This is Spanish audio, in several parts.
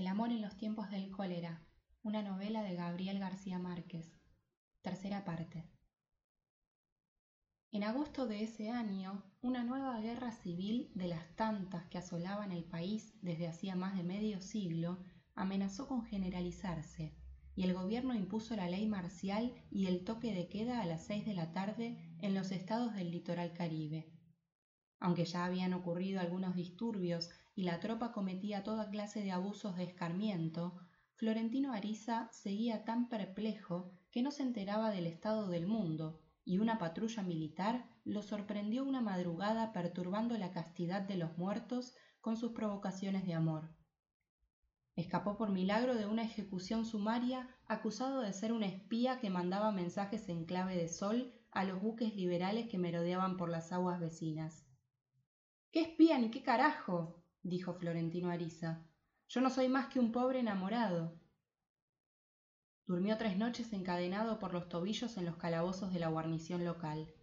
El amor en los tiempos del cólera, una novela de Gabriel García Márquez. Tercera parte. En agosto de ese año, una nueva guerra civil de las tantas que asolaban el país desde hacía más de medio siglo amenazó con generalizarse, y el gobierno impuso la ley marcial y el toque de queda a las seis de la tarde en los estados del litoral caribe. Aunque ya habían ocurrido algunos disturbios y la tropa cometía toda clase de abusos de escarmiento, Florentino Ariza seguía tan perplejo que no se enteraba del estado del mundo, y una patrulla militar lo sorprendió una madrugada perturbando la castidad de los muertos con sus provocaciones de amor. Escapó por milagro de una ejecución sumaria acusado de ser un espía que mandaba mensajes en clave de sol a los buques liberales que merodeaban por las aguas vecinas. ¿Qué espía ni qué carajo? Dijo Florentino Ariza. Yo no soy más que un pobre enamorado. Durmió tres noches encadenado por los tobillos en los calabozos de la guarnición local,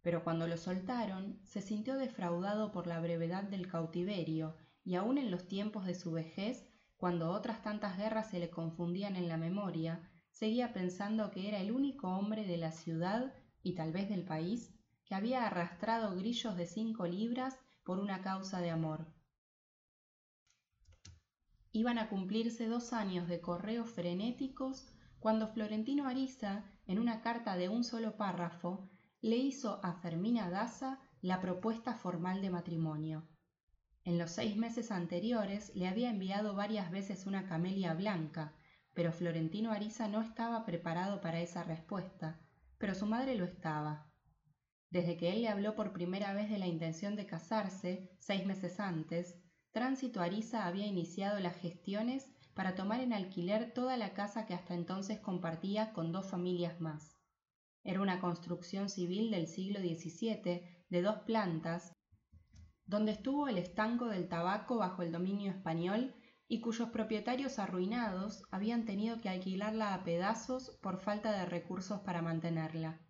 pero cuando lo soltaron se sintió defraudado por la brevedad del cautiverio y aun en los tiempos de su vejez, cuando otras tantas guerras se le confundían en la memoria, seguía pensando que era el único hombre de la ciudad y tal vez del país que había arrastrado grillos de cinco libras por una causa de amor iban a cumplirse dos años de correos frenéticos cuando Florentino Ariza, en una carta de un solo párrafo, le hizo a Fermina Daza la propuesta formal de matrimonio. En los seis meses anteriores le había enviado varias veces una camelia blanca, pero Florentino Ariza no estaba preparado para esa respuesta, pero su madre lo estaba. Desde que él le habló por primera vez de la intención de casarse, seis meses antes, Tránsito Ariza había iniciado las gestiones para tomar en alquiler toda la casa que hasta entonces compartía con dos familias más. Era una construcción civil del siglo XVII de dos plantas, donde estuvo el estanco del tabaco bajo el dominio español y cuyos propietarios arruinados habían tenido que alquilarla a pedazos por falta de recursos para mantenerla.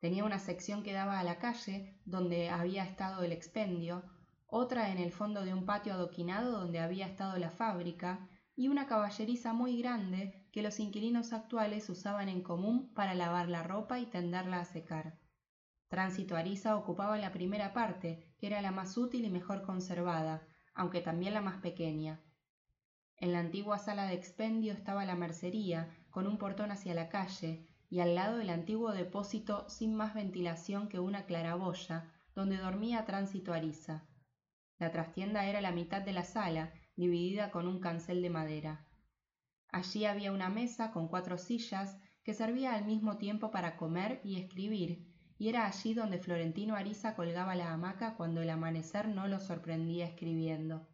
Tenía una sección que daba a la calle, donde había estado el expendio, otra en el fondo de un patio adoquinado donde había estado la fábrica, y una caballeriza muy grande que los inquilinos actuales usaban en común para lavar la ropa y tenderla a secar. Tránsito Ariza ocupaba la primera parte, que era la más útil y mejor conservada, aunque también la más pequeña. En la antigua sala de expendio estaba la mercería, con un portón hacia la calle, y al lado el antiguo depósito sin más ventilación que una claraboya, donde dormía Tránsito Ariza. La trastienda era la mitad de la sala, dividida con un cancel de madera. Allí había una mesa con cuatro sillas que servía al mismo tiempo para comer y escribir, y era allí donde Florentino Ariza colgaba la hamaca cuando el amanecer no lo sorprendía escribiendo.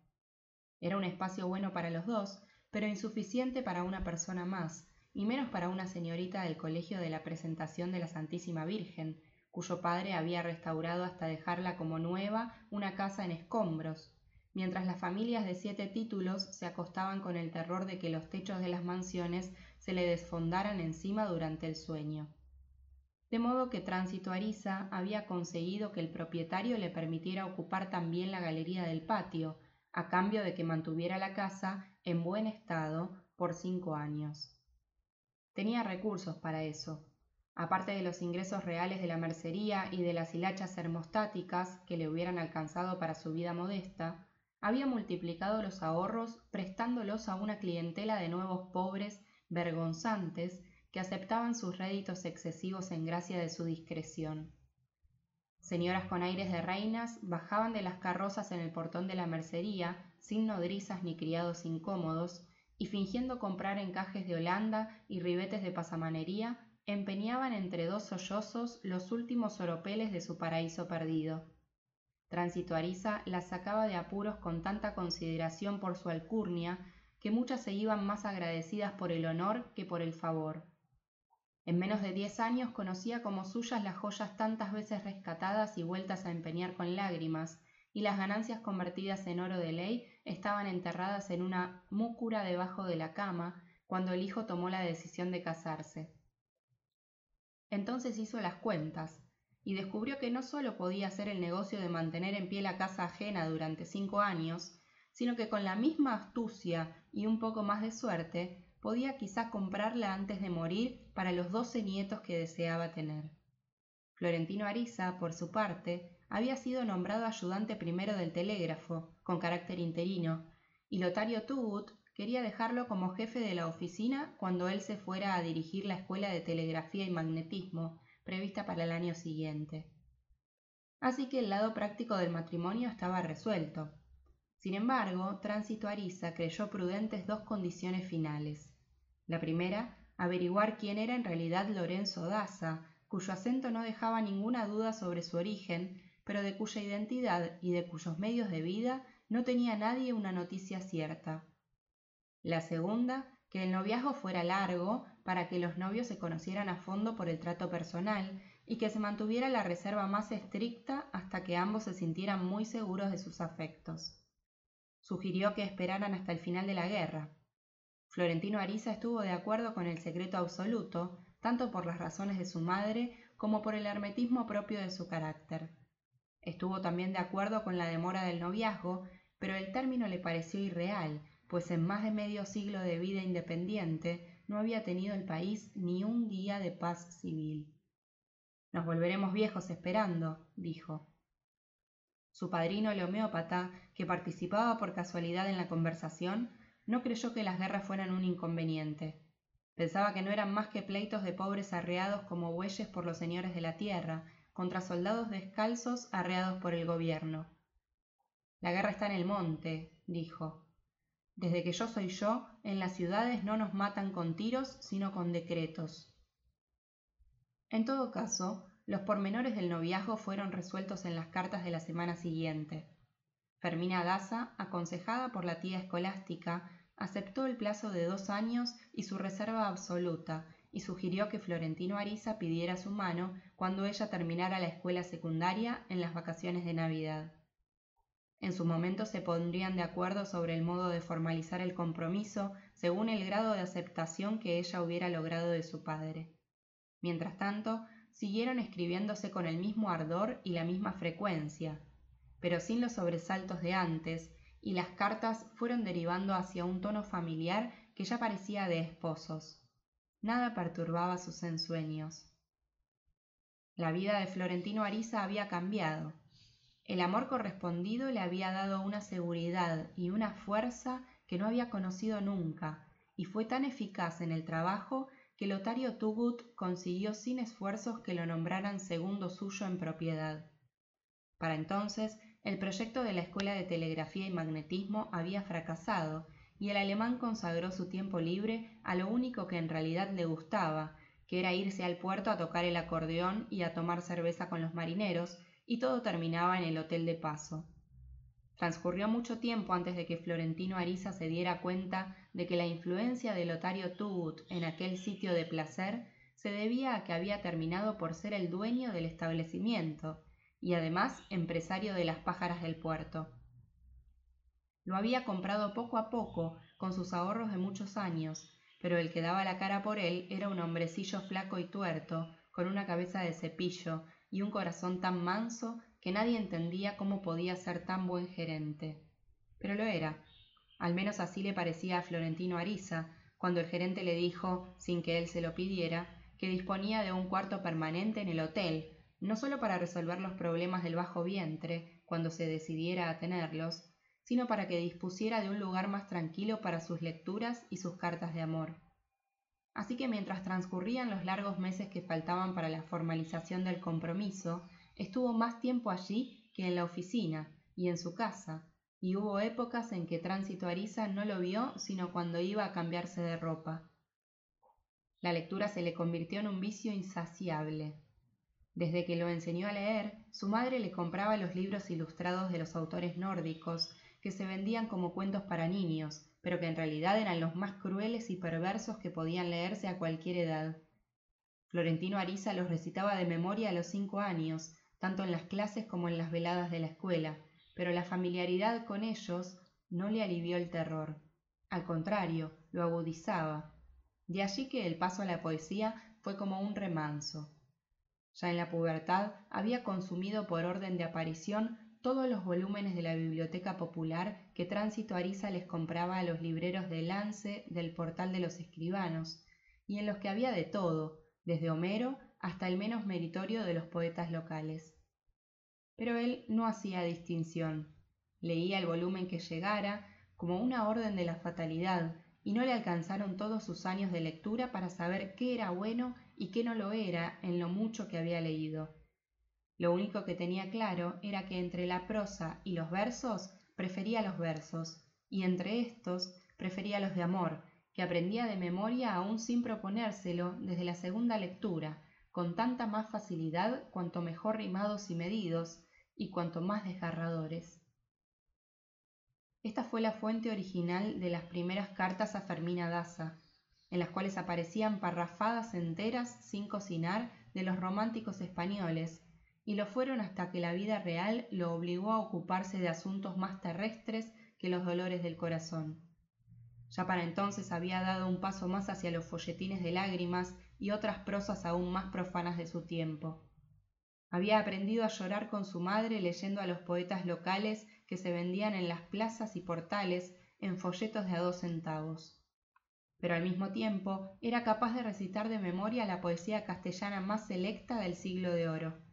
Era un espacio bueno para los dos, pero insuficiente para una persona más, y menos para una señorita del colegio de la presentación de la Santísima Virgen, cuyo padre había restaurado hasta dejarla como nueva una casa en escombros, mientras las familias de siete títulos se acostaban con el terror de que los techos de las mansiones se le desfondaran encima durante el sueño. De modo que Tránsito Ariza había conseguido que el propietario le permitiera ocupar también la galería del patio, a cambio de que mantuviera la casa en buen estado por cinco años. Tenía recursos para eso, aparte de los ingresos reales de la mercería y de las hilachas hermostáticas que le hubieran alcanzado para su vida modesta, había multiplicado los ahorros prestándolos a una clientela de nuevos pobres vergonzantes que aceptaban sus réditos excesivos en gracia de su discreción. Señoras con aires de reinas bajaban de las carrozas en el portón de la mercería sin nodrizas ni criados incómodos y fingiendo comprar encajes de Holanda y ribetes de pasamanería empeñaban entre dos sollozos los últimos oropeles de su paraíso perdido. Tránsito Ariza las sacaba de apuros con tanta consideración por su alcurnia que muchas se iban más agradecidas por el honor que por el favor. En menos de diez años conocía como suyas las joyas tantas veces rescatadas y vueltas a empeñar con lágrimas, y las ganancias convertidas en oro de ley estaban enterradas en una múcura debajo de la cama cuando el hijo tomó la decisión de casarse. Entonces hizo las cuentas y descubrió que no solo podía hacer el negocio de mantener en pie la casa ajena durante cinco años, sino que con la misma astucia y un poco más de suerte podía quizá comprarla antes de morir para los doce nietos que deseaba tener. Florentino Ariza, por su parte, había sido nombrado ayudante primero del telégrafo, con carácter interino, y Lotario Tubut quería dejarlo como jefe de la oficina cuando él se fuera a dirigir la escuela de telegrafía y magnetismo, prevista para el año siguiente. Así que el lado práctico del matrimonio estaba resuelto. Sin embargo, Tránsito Ariza creyó prudentes dos condiciones finales. La primera, averiguar quién era en realidad Lorenzo Daza, cuyo acento no dejaba ninguna duda sobre su origen, pero de cuya identidad y de cuyos medios de vida no tenía nadie una noticia cierta. La segunda, que el noviazgo fuera largo para que los novios se conocieran a fondo por el trato personal y que se mantuviera la reserva más estricta hasta que ambos se sintieran muy seguros de sus afectos. Sugirió que esperaran hasta el final de la guerra. Florentino Ariza estuvo de acuerdo con el secreto absoluto, tanto por las razones de su madre como por el hermetismo propio de su carácter. Estuvo también de acuerdo con la demora del noviazgo, pero el término le pareció irreal, pues en más de medio siglo de vida independiente no había tenido el país ni un día de paz civil. Nos volveremos viejos esperando, dijo. Su padrino el homeópata, que participaba por casualidad en la conversación, no creyó que las guerras fueran un inconveniente. Pensaba que no eran más que pleitos de pobres arreados como bueyes por los señores de la tierra, contra soldados descalzos arreados por el gobierno. La guerra está en el monte, dijo. Desde que yo soy yo, en las ciudades no nos matan con tiros, sino con decretos. En todo caso, los pormenores del noviazgo fueron resueltos en las cartas de la semana siguiente. Fermina Daza, aconsejada por la tía escolástica, aceptó el plazo de dos años y su reserva absoluta, y sugirió que Florentino Ariza pidiera su mano cuando ella terminara la escuela secundaria en las vacaciones de Navidad. En su momento se pondrían de acuerdo sobre el modo de formalizar el compromiso según el grado de aceptación que ella hubiera logrado de su padre. Mientras tanto, siguieron escribiéndose con el mismo ardor y la misma frecuencia, pero sin los sobresaltos de antes, y las cartas fueron derivando hacia un tono familiar que ya parecía de esposos. Nada perturbaba sus ensueños. La vida de Florentino Ariza había cambiado. El amor correspondido le había dado una seguridad y una fuerza que no había conocido nunca, y fue tan eficaz en el trabajo que Lotario Tugut consiguió sin esfuerzos que lo nombraran segundo suyo en propiedad. Para entonces el proyecto de la Escuela de Telegrafía y Magnetismo había fracasado y el alemán consagró su tiempo libre a lo único que en realidad le gustaba, que era irse al puerto a tocar el acordeón y a tomar cerveza con los marineros, y todo terminaba en el hotel de paso. Transcurrió mucho tiempo antes de que Florentino Ariza se diera cuenta de que la influencia de Lotario Tubut en aquel sitio de placer se debía a que había terminado por ser el dueño del establecimiento, y además empresario de las pájaras del puerto. Lo había comprado poco a poco, con sus ahorros de muchos años, pero el que daba la cara por él era un hombrecillo flaco y tuerto, con una cabeza de cepillo y un corazón tan manso que nadie entendía cómo podía ser tan buen gerente. Pero lo era. Al menos así le parecía a Florentino Ariza, cuando el gerente le dijo, sin que él se lo pidiera, que disponía de un cuarto permanente en el hotel, no solo para resolver los problemas del bajo vientre, cuando se decidiera a tenerlos, sino para que dispusiera de un lugar más tranquilo para sus lecturas y sus cartas de amor. Así que mientras transcurrían los largos meses que faltaban para la formalización del compromiso, estuvo más tiempo allí que en la oficina y en su casa, y hubo épocas en que Tránsito Ariza no lo vio sino cuando iba a cambiarse de ropa. La lectura se le convirtió en un vicio insaciable. Desde que lo enseñó a leer, su madre le compraba los libros ilustrados de los autores nórdicos, que se vendían como cuentos para niños, pero que en realidad eran los más crueles y perversos que podían leerse a cualquier edad. Florentino Ariza los recitaba de memoria a los cinco años, tanto en las clases como en las veladas de la escuela, pero la familiaridad con ellos no le alivió el terror. Al contrario, lo agudizaba. De allí que el paso a la poesía fue como un remanso. Ya en la pubertad había consumido por orden de aparición todos los volúmenes de la biblioteca popular que Tránsito Ariza les compraba a los libreros de Lance del Portal de los Escribanos, y en los que había de todo, desde Homero hasta el menos meritorio de los poetas locales. Pero él no hacía distinción. Leía el volumen que llegara como una orden de la fatalidad, y no le alcanzaron todos sus años de lectura para saber qué era bueno y qué no lo era en lo mucho que había leído. Lo único que tenía claro era que entre la prosa y los versos prefería los versos, y entre estos prefería los de amor, que aprendía de memoria aún sin proponérselo desde la segunda lectura, con tanta más facilidad cuanto mejor rimados y medidos, y cuanto más desgarradores. Esta fue la fuente original de las primeras cartas a Fermina Daza, en las cuales aparecían parrafadas enteras sin cocinar de los románticos españoles, y lo fueron hasta que la vida real lo obligó a ocuparse de asuntos más terrestres que los dolores del corazón. Ya para entonces había dado un paso más hacia los folletines de lágrimas y otras prosas aún más profanas de su tiempo. Había aprendido a llorar con su madre leyendo a los poetas locales que se vendían en las plazas y portales en folletos de a dos centavos. Pero al mismo tiempo era capaz de recitar de memoria la poesía castellana más selecta del siglo de oro.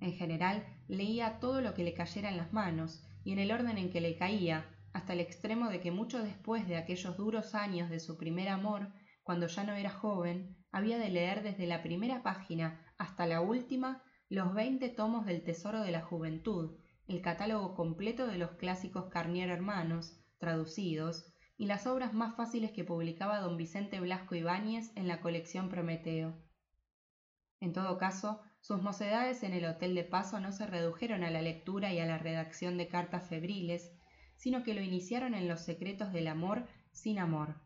En general, leía todo lo que le cayera en las manos, y en el orden en que le caía, hasta el extremo de que mucho después de aquellos duros años de su primer amor, cuando ya no era joven, había de leer desde la primera página hasta la última los veinte tomos del Tesoro de la Juventud, el catálogo completo de los clásicos Carnier Hermanos, traducidos, y las obras más fáciles que publicaba don Vicente Blasco Ibáñez en la colección Prometeo. En todo caso, sus mocedades en el Hotel de Paso no se redujeron a la lectura y a la redacción de cartas febriles, sino que lo iniciaron en los secretos del amor sin amor.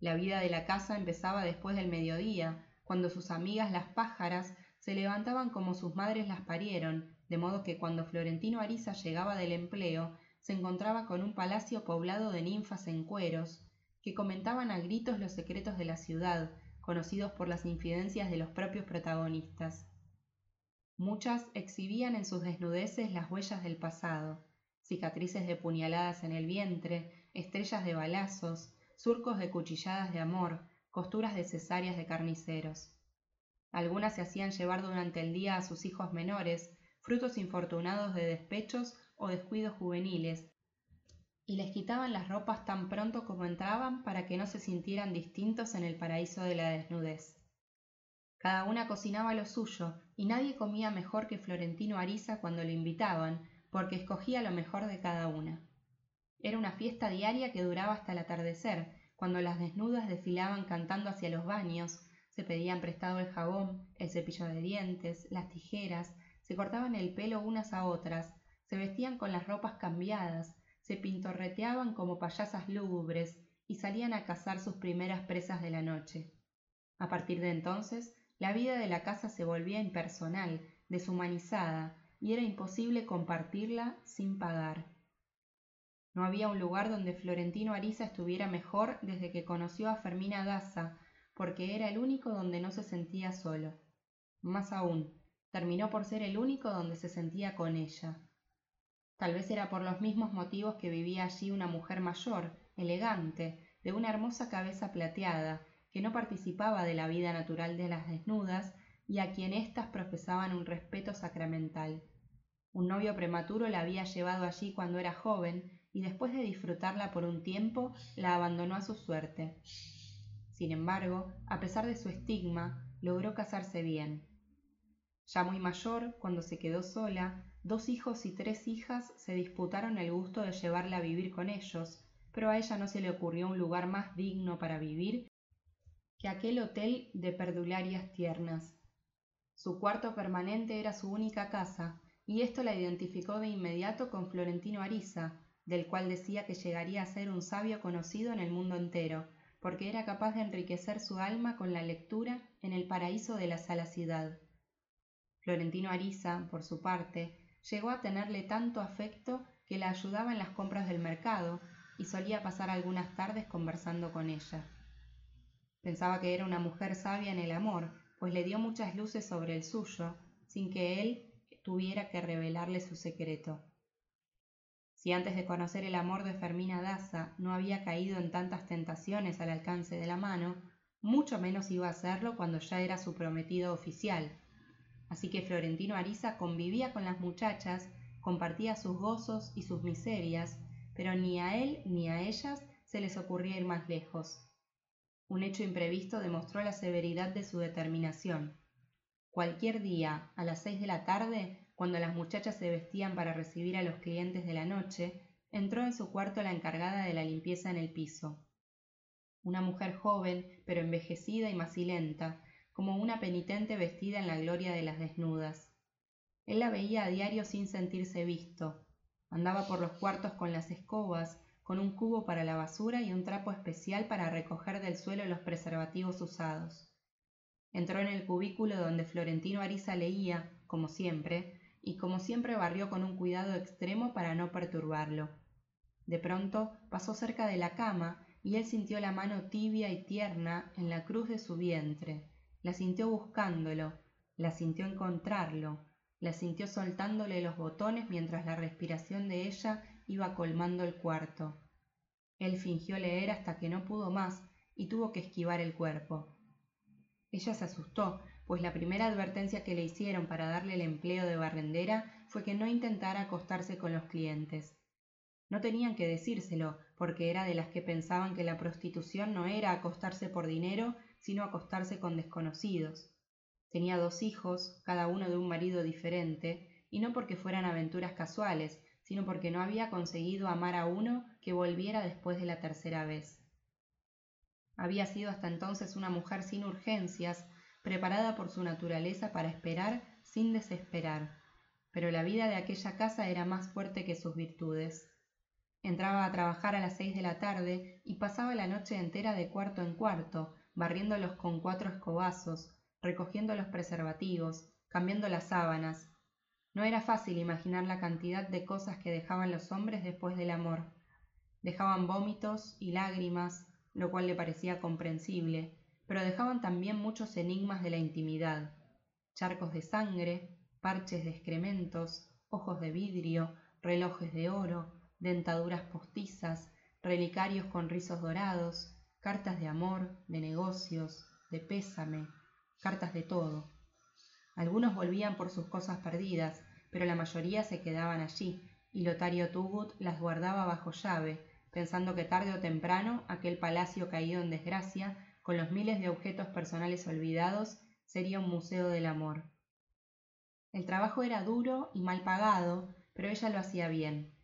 La vida de la casa empezaba después del mediodía, cuando sus amigas las pájaras se levantaban como sus madres las parieron, de modo que cuando Florentino Ariza llegaba del empleo, se encontraba con un palacio poblado de ninfas en cueros, que comentaban a gritos los secretos de la ciudad, conocidos por las infidencias de los propios protagonistas. Muchas exhibían en sus desnudeces las huellas del pasado, cicatrices de puñaladas en el vientre, estrellas de balazos, surcos de cuchilladas de amor, costuras de cesáreas de carniceros. Algunas se hacían llevar durante el día a sus hijos menores, frutos infortunados de despechos o descuidos juveniles, y les quitaban las ropas tan pronto como entraban para que no se sintieran distintos en el paraíso de la desnudez. Cada una cocinaba lo suyo, y nadie comía mejor que Florentino Ariza cuando lo invitaban, porque escogía lo mejor de cada una. Era una fiesta diaria que duraba hasta el atardecer, cuando las desnudas desfilaban cantando hacia los baños, se pedían prestado el jabón, el cepillo de dientes, las tijeras, se cortaban el pelo unas a otras, se vestían con las ropas cambiadas, se pintorreteaban como payasas lúgubres y salían a cazar sus primeras presas de la noche. A partir de entonces, la vida de la casa se volvía impersonal, deshumanizada, y era imposible compartirla sin pagar. No había un lugar donde Florentino Ariza estuviera mejor desde que conoció a Fermina Daza, porque era el único donde no se sentía solo. Más aún, terminó por ser el único donde se sentía con ella. Tal vez era por los mismos motivos que vivía allí una mujer mayor, elegante, de una hermosa cabeza plateada, que no participaba de la vida natural de las desnudas y a quien éstas profesaban un respeto sacramental. Un novio prematuro la había llevado allí cuando era joven y después de disfrutarla por un tiempo la abandonó a su suerte. Sin embargo, a pesar de su estigma, logró casarse bien. Ya muy mayor, cuando se quedó sola, dos hijos y tres hijas se disputaron el gusto de llevarla a vivir con ellos, pero a ella no se le ocurrió un lugar más digno para vivir que aquel hotel de perdularias tiernas. Su cuarto permanente era su única casa, y esto la identificó de inmediato con Florentino Ariza, del cual decía que llegaría a ser un sabio conocido en el mundo entero, porque era capaz de enriquecer su alma con la lectura en el paraíso de la salacidad. Florentino Ariza, por su parte, llegó a tenerle tanto afecto que la ayudaba en las compras del mercado y solía pasar algunas tardes conversando con ella. Pensaba que era una mujer sabia en el amor, pues le dio muchas luces sobre el suyo, sin que él tuviera que revelarle su secreto. Si antes de conocer el amor de Fermina Daza no había caído en tantas tentaciones al alcance de la mano, mucho menos iba a hacerlo cuando ya era su prometido oficial. Así que Florentino Ariza convivía con las muchachas, compartía sus gozos y sus miserias, pero ni a él ni a ellas se les ocurría ir más lejos. Un hecho imprevisto demostró la severidad de su determinación. Cualquier día, a las seis de la tarde, cuando las muchachas se vestían para recibir a los clientes de la noche, entró en su cuarto la encargada de la limpieza en el piso. Una mujer joven, pero envejecida y macilenta, como una penitente vestida en la gloria de las desnudas. Él la veía a diario sin sentirse visto. Andaba por los cuartos con las escobas, con un cubo para la basura y un trapo especial para recoger del suelo los preservativos usados. Entró en el cubículo donde Florentino Ariza leía, como siempre, y como siempre barrió con un cuidado extremo para no perturbarlo. De pronto pasó cerca de la cama y él sintió la mano tibia y tierna en la cruz de su vientre, la sintió buscándolo, la sintió encontrarlo, la sintió soltándole los botones mientras la respiración de ella iba colmando el cuarto. Él fingió leer hasta que no pudo más y tuvo que esquivar el cuerpo. Ella se asustó, pues la primera advertencia que le hicieron para darle el empleo de barrendera fue que no intentara acostarse con los clientes. No tenían que decírselo, porque era de las que pensaban que la prostitución no era acostarse por dinero, sino acostarse con desconocidos. Tenía dos hijos, cada uno de un marido diferente, y no porque fueran aventuras casuales, sino porque no había conseguido amar a uno que volviera después de la tercera vez. Había sido hasta entonces una mujer sin urgencias, preparada por su naturaleza para esperar sin desesperar, pero la vida de aquella casa era más fuerte que sus virtudes. Entraba a trabajar a las seis de la tarde y pasaba la noche entera de cuarto en cuarto, barriéndolos con cuatro escobazos, recogiendo los preservativos, cambiando las sábanas. No era fácil imaginar la cantidad de cosas que dejaban los hombres después del amor. Dejaban vómitos y lágrimas, lo cual le parecía comprensible, pero dejaban también muchos enigmas de la intimidad, charcos de sangre, parches de excrementos, ojos de vidrio, relojes de oro, dentaduras postizas, relicarios con rizos dorados, cartas de amor, de negocios, de pésame, cartas de todo. Algunos volvían por sus cosas perdidas, pero la mayoría se quedaban allí, y Lotario Tugut las guardaba bajo llave, pensando que tarde o temprano aquel palacio caído en desgracia con los miles de objetos personales olvidados, sería un museo del amor. El trabajo era duro y mal pagado, pero ella lo hacía bien.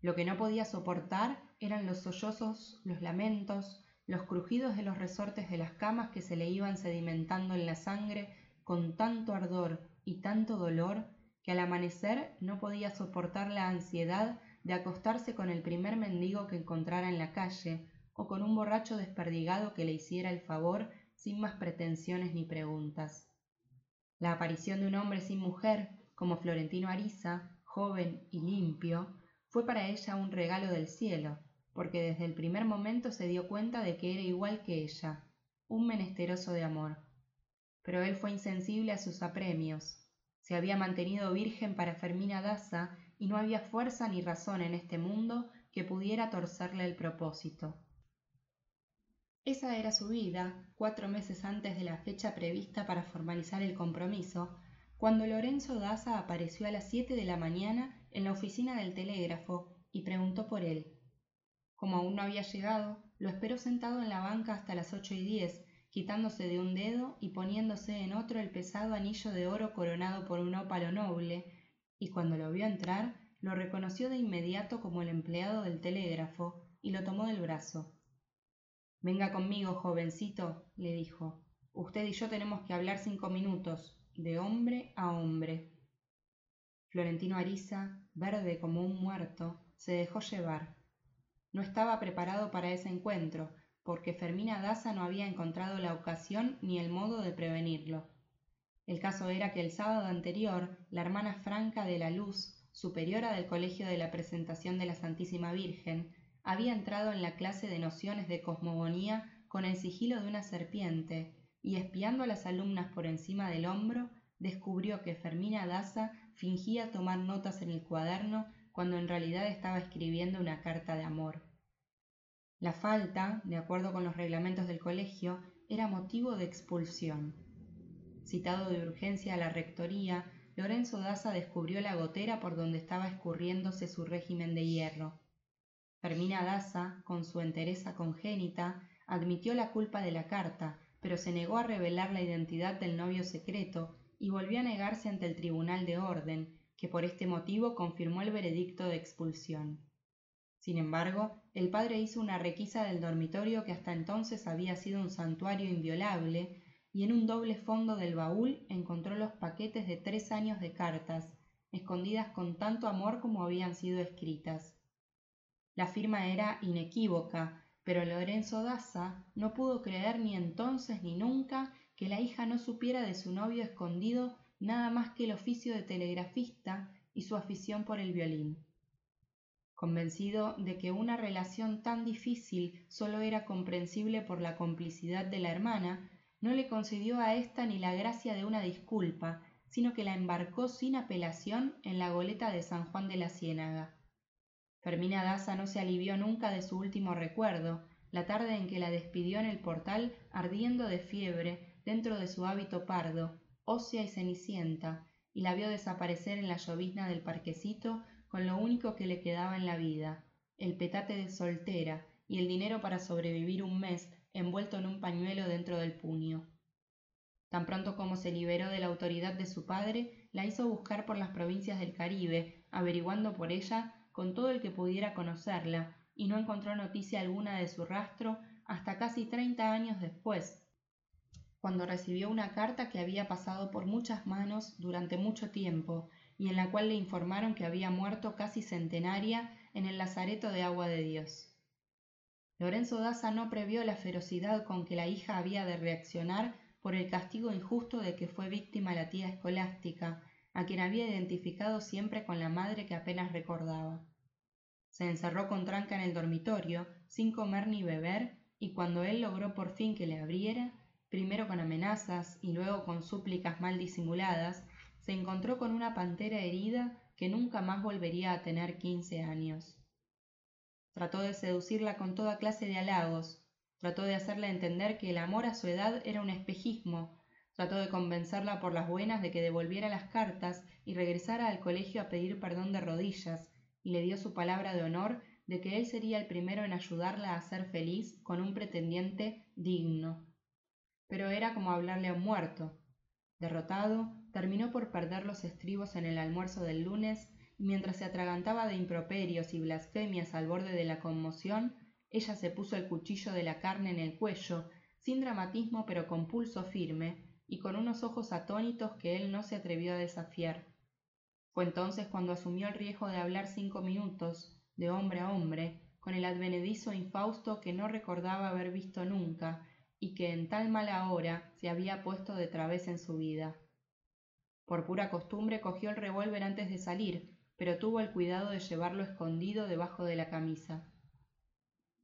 Lo que no podía soportar eran los sollozos, los lamentos, los crujidos de los resortes de las camas que se le iban sedimentando en la sangre con tanto ardor y tanto dolor que al amanecer no podía soportar la ansiedad de acostarse con el primer mendigo que encontrara en la calle o con un borracho desperdigado que le hiciera el favor sin más pretensiones ni preguntas. La aparición de un hombre sin mujer, como Florentino Ariza, joven y limpio, fue para ella un regalo del cielo, porque desde el primer momento se dio cuenta de que era igual que ella, un menesteroso de amor. Pero él fue insensible a sus apremios. Se había mantenido virgen para Fermina Daza y no había fuerza ni razón en este mundo que pudiera torcerle el propósito. Esa era su vida, cuatro meses antes de la fecha prevista para formalizar el compromiso, cuando Lorenzo Daza apareció a las siete de la mañana en la oficina del telégrafo y preguntó por él. Como aún no había llegado, lo esperó sentado en la banca hasta las ocho y diez, quitándose de un dedo y poniéndose en otro el pesado anillo de oro coronado por un ópalo noble, y cuando lo vio entrar, lo reconoció de inmediato como el empleado del telégrafo y lo tomó del brazo. Venga conmigo, jovencito, le dijo. Usted y yo tenemos que hablar cinco minutos, de hombre a hombre. Florentino Ariza, verde como un muerto, se dejó llevar. No estaba preparado para ese encuentro, porque Fermina Daza no había encontrado la ocasión ni el modo de prevenirlo. El caso era que el sábado anterior, la hermana Franca de la Luz, superiora del Colegio de la Presentación de la Santísima Virgen, había entrado en la clase de nociones de cosmogonía con el sigilo de una serpiente y espiando a las alumnas por encima del hombro descubrió que Fermina Daza fingía tomar notas en el cuaderno cuando en realidad estaba escribiendo una carta de amor. La falta, de acuerdo con los reglamentos del colegio, era motivo de expulsión. Citado de urgencia a la rectoría, Lorenzo Daza descubrió la gotera por donde estaba escurriéndose su régimen de hierro. Fermina Daza, con su entereza congénita, admitió la culpa de la carta, pero se negó a revelar la identidad del novio secreto y volvió a negarse ante el Tribunal de Orden, que por este motivo confirmó el veredicto de expulsión. Sin embargo, el padre hizo una requisa del dormitorio que hasta entonces había sido un santuario inviolable, y en un doble fondo del baúl encontró los paquetes de tres años de cartas, escondidas con tanto amor como habían sido escritas. La firma era inequívoca, pero Lorenzo Daza no pudo creer ni entonces ni nunca que la hija no supiera de su novio escondido nada más que el oficio de telegrafista y su afición por el violín. Convencido de que una relación tan difícil sólo era comprensible por la complicidad de la hermana, no le concedió a ésta ni la gracia de una disculpa, sino que la embarcó sin apelación en la goleta de San Juan de la Ciénaga. Fermina Daza no se alivió nunca de su último recuerdo, la tarde en que la despidió en el portal ardiendo de fiebre dentro de su hábito pardo, ósea y cenicienta, y la vio desaparecer en la llovizna del parquecito con lo único que le quedaba en la vida, el petate de soltera y el dinero para sobrevivir un mes envuelto en un pañuelo dentro del puño. Tan pronto como se liberó de la autoridad de su padre, la hizo buscar por las provincias del Caribe, averiguando por ella con todo el que pudiera conocerla, y no encontró noticia alguna de su rastro hasta casi treinta años después, cuando recibió una carta que había pasado por muchas manos durante mucho tiempo, y en la cual le informaron que había muerto casi centenaria en el Lazareto de Agua de Dios. Lorenzo Daza no previó la ferocidad con que la hija había de reaccionar por el castigo injusto de que fue víctima la tía escolástica, a quien había identificado siempre con la madre que apenas recordaba. Se encerró con tranca en el dormitorio, sin comer ni beber, y cuando él logró por fin que le abriera, primero con amenazas y luego con súplicas mal disimuladas, se encontró con una pantera herida que nunca más volvería a tener quince años. Trató de seducirla con toda clase de halagos, trató de hacerle entender que el amor a su edad era un espejismo, Trató de convencerla por las buenas de que devolviera las cartas y regresara al colegio a pedir perdón de rodillas, y le dio su palabra de honor de que él sería el primero en ayudarla a ser feliz con un pretendiente digno. Pero era como hablarle a un muerto. Derrotado, terminó por perder los estribos en el almuerzo del lunes, y mientras se atragantaba de improperios y blasfemias al borde de la conmoción, ella se puso el cuchillo de la carne en el cuello, sin dramatismo pero con pulso firme, y con unos ojos atónitos que él no se atrevió a desafiar. Fue entonces cuando asumió el riesgo de hablar cinco minutos, de hombre a hombre, con el advenedizo infausto que no recordaba haber visto nunca, y que en tal mala hora se había puesto de través en su vida. Por pura costumbre cogió el revólver antes de salir, pero tuvo el cuidado de llevarlo escondido debajo de la camisa.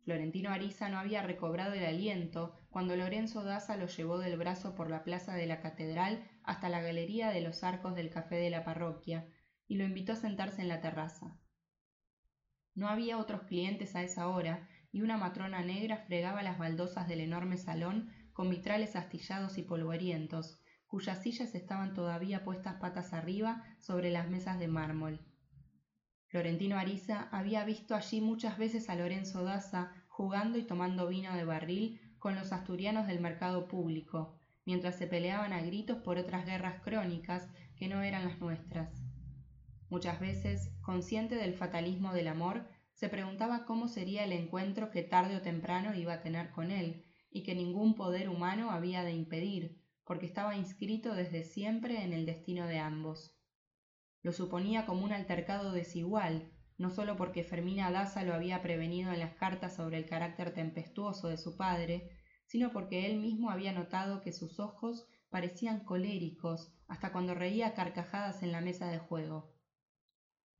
Florentino Ariza no había recobrado el aliento cuando Lorenzo Daza lo llevó del brazo por la plaza de la catedral hasta la galería de los arcos del café de la parroquia y lo invitó a sentarse en la terraza. No había otros clientes a esa hora y una matrona negra fregaba las baldosas del enorme salón con vitrales astillados y polvorientos, cuyas sillas estaban todavía puestas patas arriba sobre las mesas de mármol. Florentino Ariza había visto allí muchas veces a Lorenzo Daza jugando y tomando vino de barril con los asturianos del mercado público, mientras se peleaban a gritos por otras guerras crónicas que no eran las nuestras. Muchas veces, consciente del fatalismo del amor, se preguntaba cómo sería el encuentro que tarde o temprano iba a tener con él, y que ningún poder humano había de impedir, porque estaba inscrito desde siempre en el destino de ambos. Lo suponía como un altercado desigual, no sólo porque Fermina Daza lo había prevenido en las cartas sobre el carácter tempestuoso de su padre, sino porque él mismo había notado que sus ojos parecían coléricos hasta cuando reía carcajadas en la mesa de juego.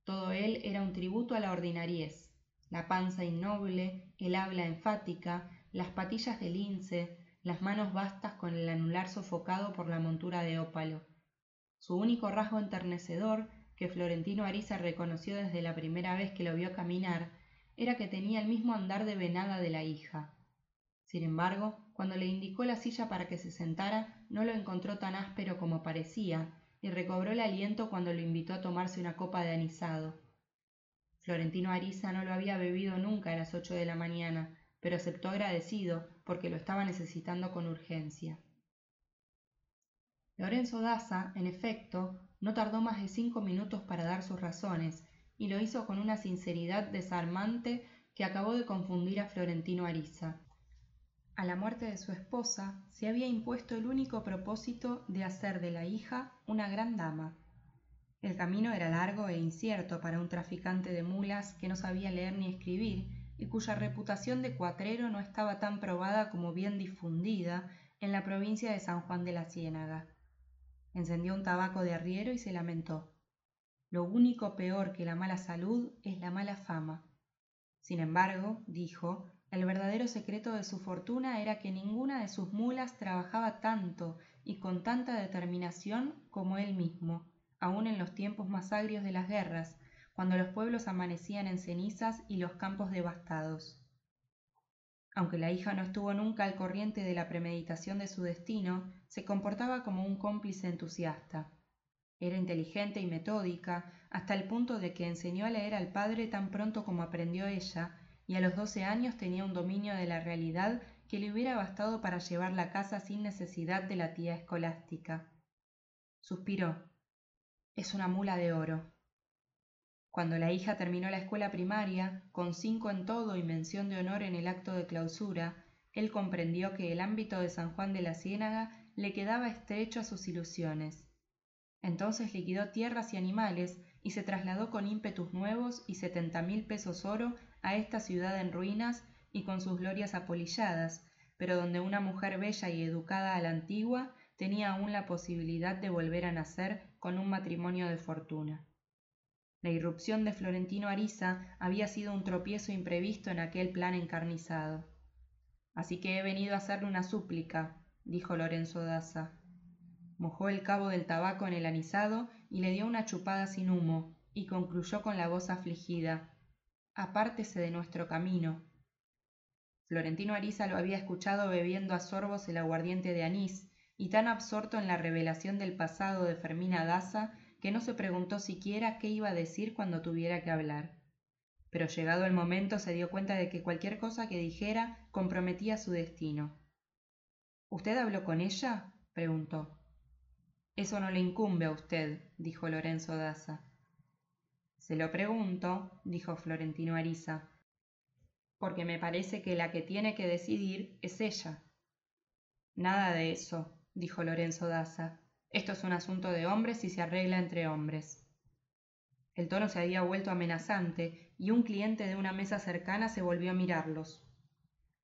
Todo él era un tributo a la ordinariez, la panza innoble, el habla enfática, las patillas de lince, las manos vastas con el anular sofocado por la montura de ópalo. Su único rasgo enternecedor que Florentino Ariza reconoció desde la primera vez que lo vio caminar, era que tenía el mismo andar de venada de la hija. Sin embargo, cuando le indicó la silla para que se sentara, no lo encontró tan áspero como parecía, y recobró el aliento cuando lo invitó a tomarse una copa de anisado. Florentino Ariza no lo había bebido nunca a las ocho de la mañana, pero aceptó agradecido porque lo estaba necesitando con urgencia. Lorenzo Daza, en efecto, no tardó más de cinco minutos para dar sus razones, y lo hizo con una sinceridad desarmante que acabó de confundir a Florentino Ariza. A la muerte de su esposa se había impuesto el único propósito de hacer de la hija una gran dama. El camino era largo e incierto para un traficante de mulas que no sabía leer ni escribir y cuya reputación de cuatrero no estaba tan probada como bien difundida en la provincia de San Juan de la Ciénaga. Encendió un tabaco de arriero y se lamentó. Lo único peor que la mala salud es la mala fama. Sin embargo, dijo, el verdadero secreto de su fortuna era que ninguna de sus mulas trabajaba tanto y con tanta determinación como él mismo aun en los tiempos más agrios de las guerras, cuando los pueblos amanecían en cenizas y los campos devastados. Aunque la hija no estuvo nunca al corriente de la premeditación de su destino, se comportaba como un cómplice entusiasta. Era inteligente y metódica, hasta el punto de que enseñó a leer al padre tan pronto como aprendió ella, y a los doce años tenía un dominio de la realidad que le hubiera bastado para llevar la casa sin necesidad de la tía escolástica. Suspiró. Es una mula de oro. Cuando la hija terminó la escuela primaria, con cinco en todo y mención de honor en el acto de clausura, él comprendió que el ámbito de San Juan de la Ciénaga le quedaba estrecho a sus ilusiones. Entonces liquidó tierras y animales y se trasladó con ímpetus nuevos y setenta mil pesos oro a esta ciudad en ruinas y con sus glorias apolilladas, pero donde una mujer bella y educada a la antigua tenía aún la posibilidad de volver a nacer con un matrimonio de fortuna. La irrupción de Florentino Ariza había sido un tropiezo imprevisto en aquel plan encarnizado. Así que he venido a hacerle una súplica, dijo Lorenzo Daza. Mojó el cabo del tabaco en el anisado y le dio una chupada sin humo, y concluyó con la voz afligida Apártese de nuestro camino. Florentino Ariza lo había escuchado bebiendo a sorbos el aguardiente de anís, y tan absorto en la revelación del pasado de Fermina Daza que no se preguntó siquiera qué iba a decir cuando tuviera que hablar. Pero llegado el momento se dio cuenta de que cualquier cosa que dijera comprometía su destino. ¿Usted habló con ella? preguntó. Eso no le incumbe a usted, dijo Lorenzo Daza. Se lo pregunto, dijo Florentino Ariza, porque me parece que la que tiene que decidir es ella. Nada de eso, dijo Lorenzo Daza. Esto es un asunto de hombres y se arregla entre hombres. El tono se había vuelto amenazante y un cliente de una mesa cercana se volvió a mirarlos.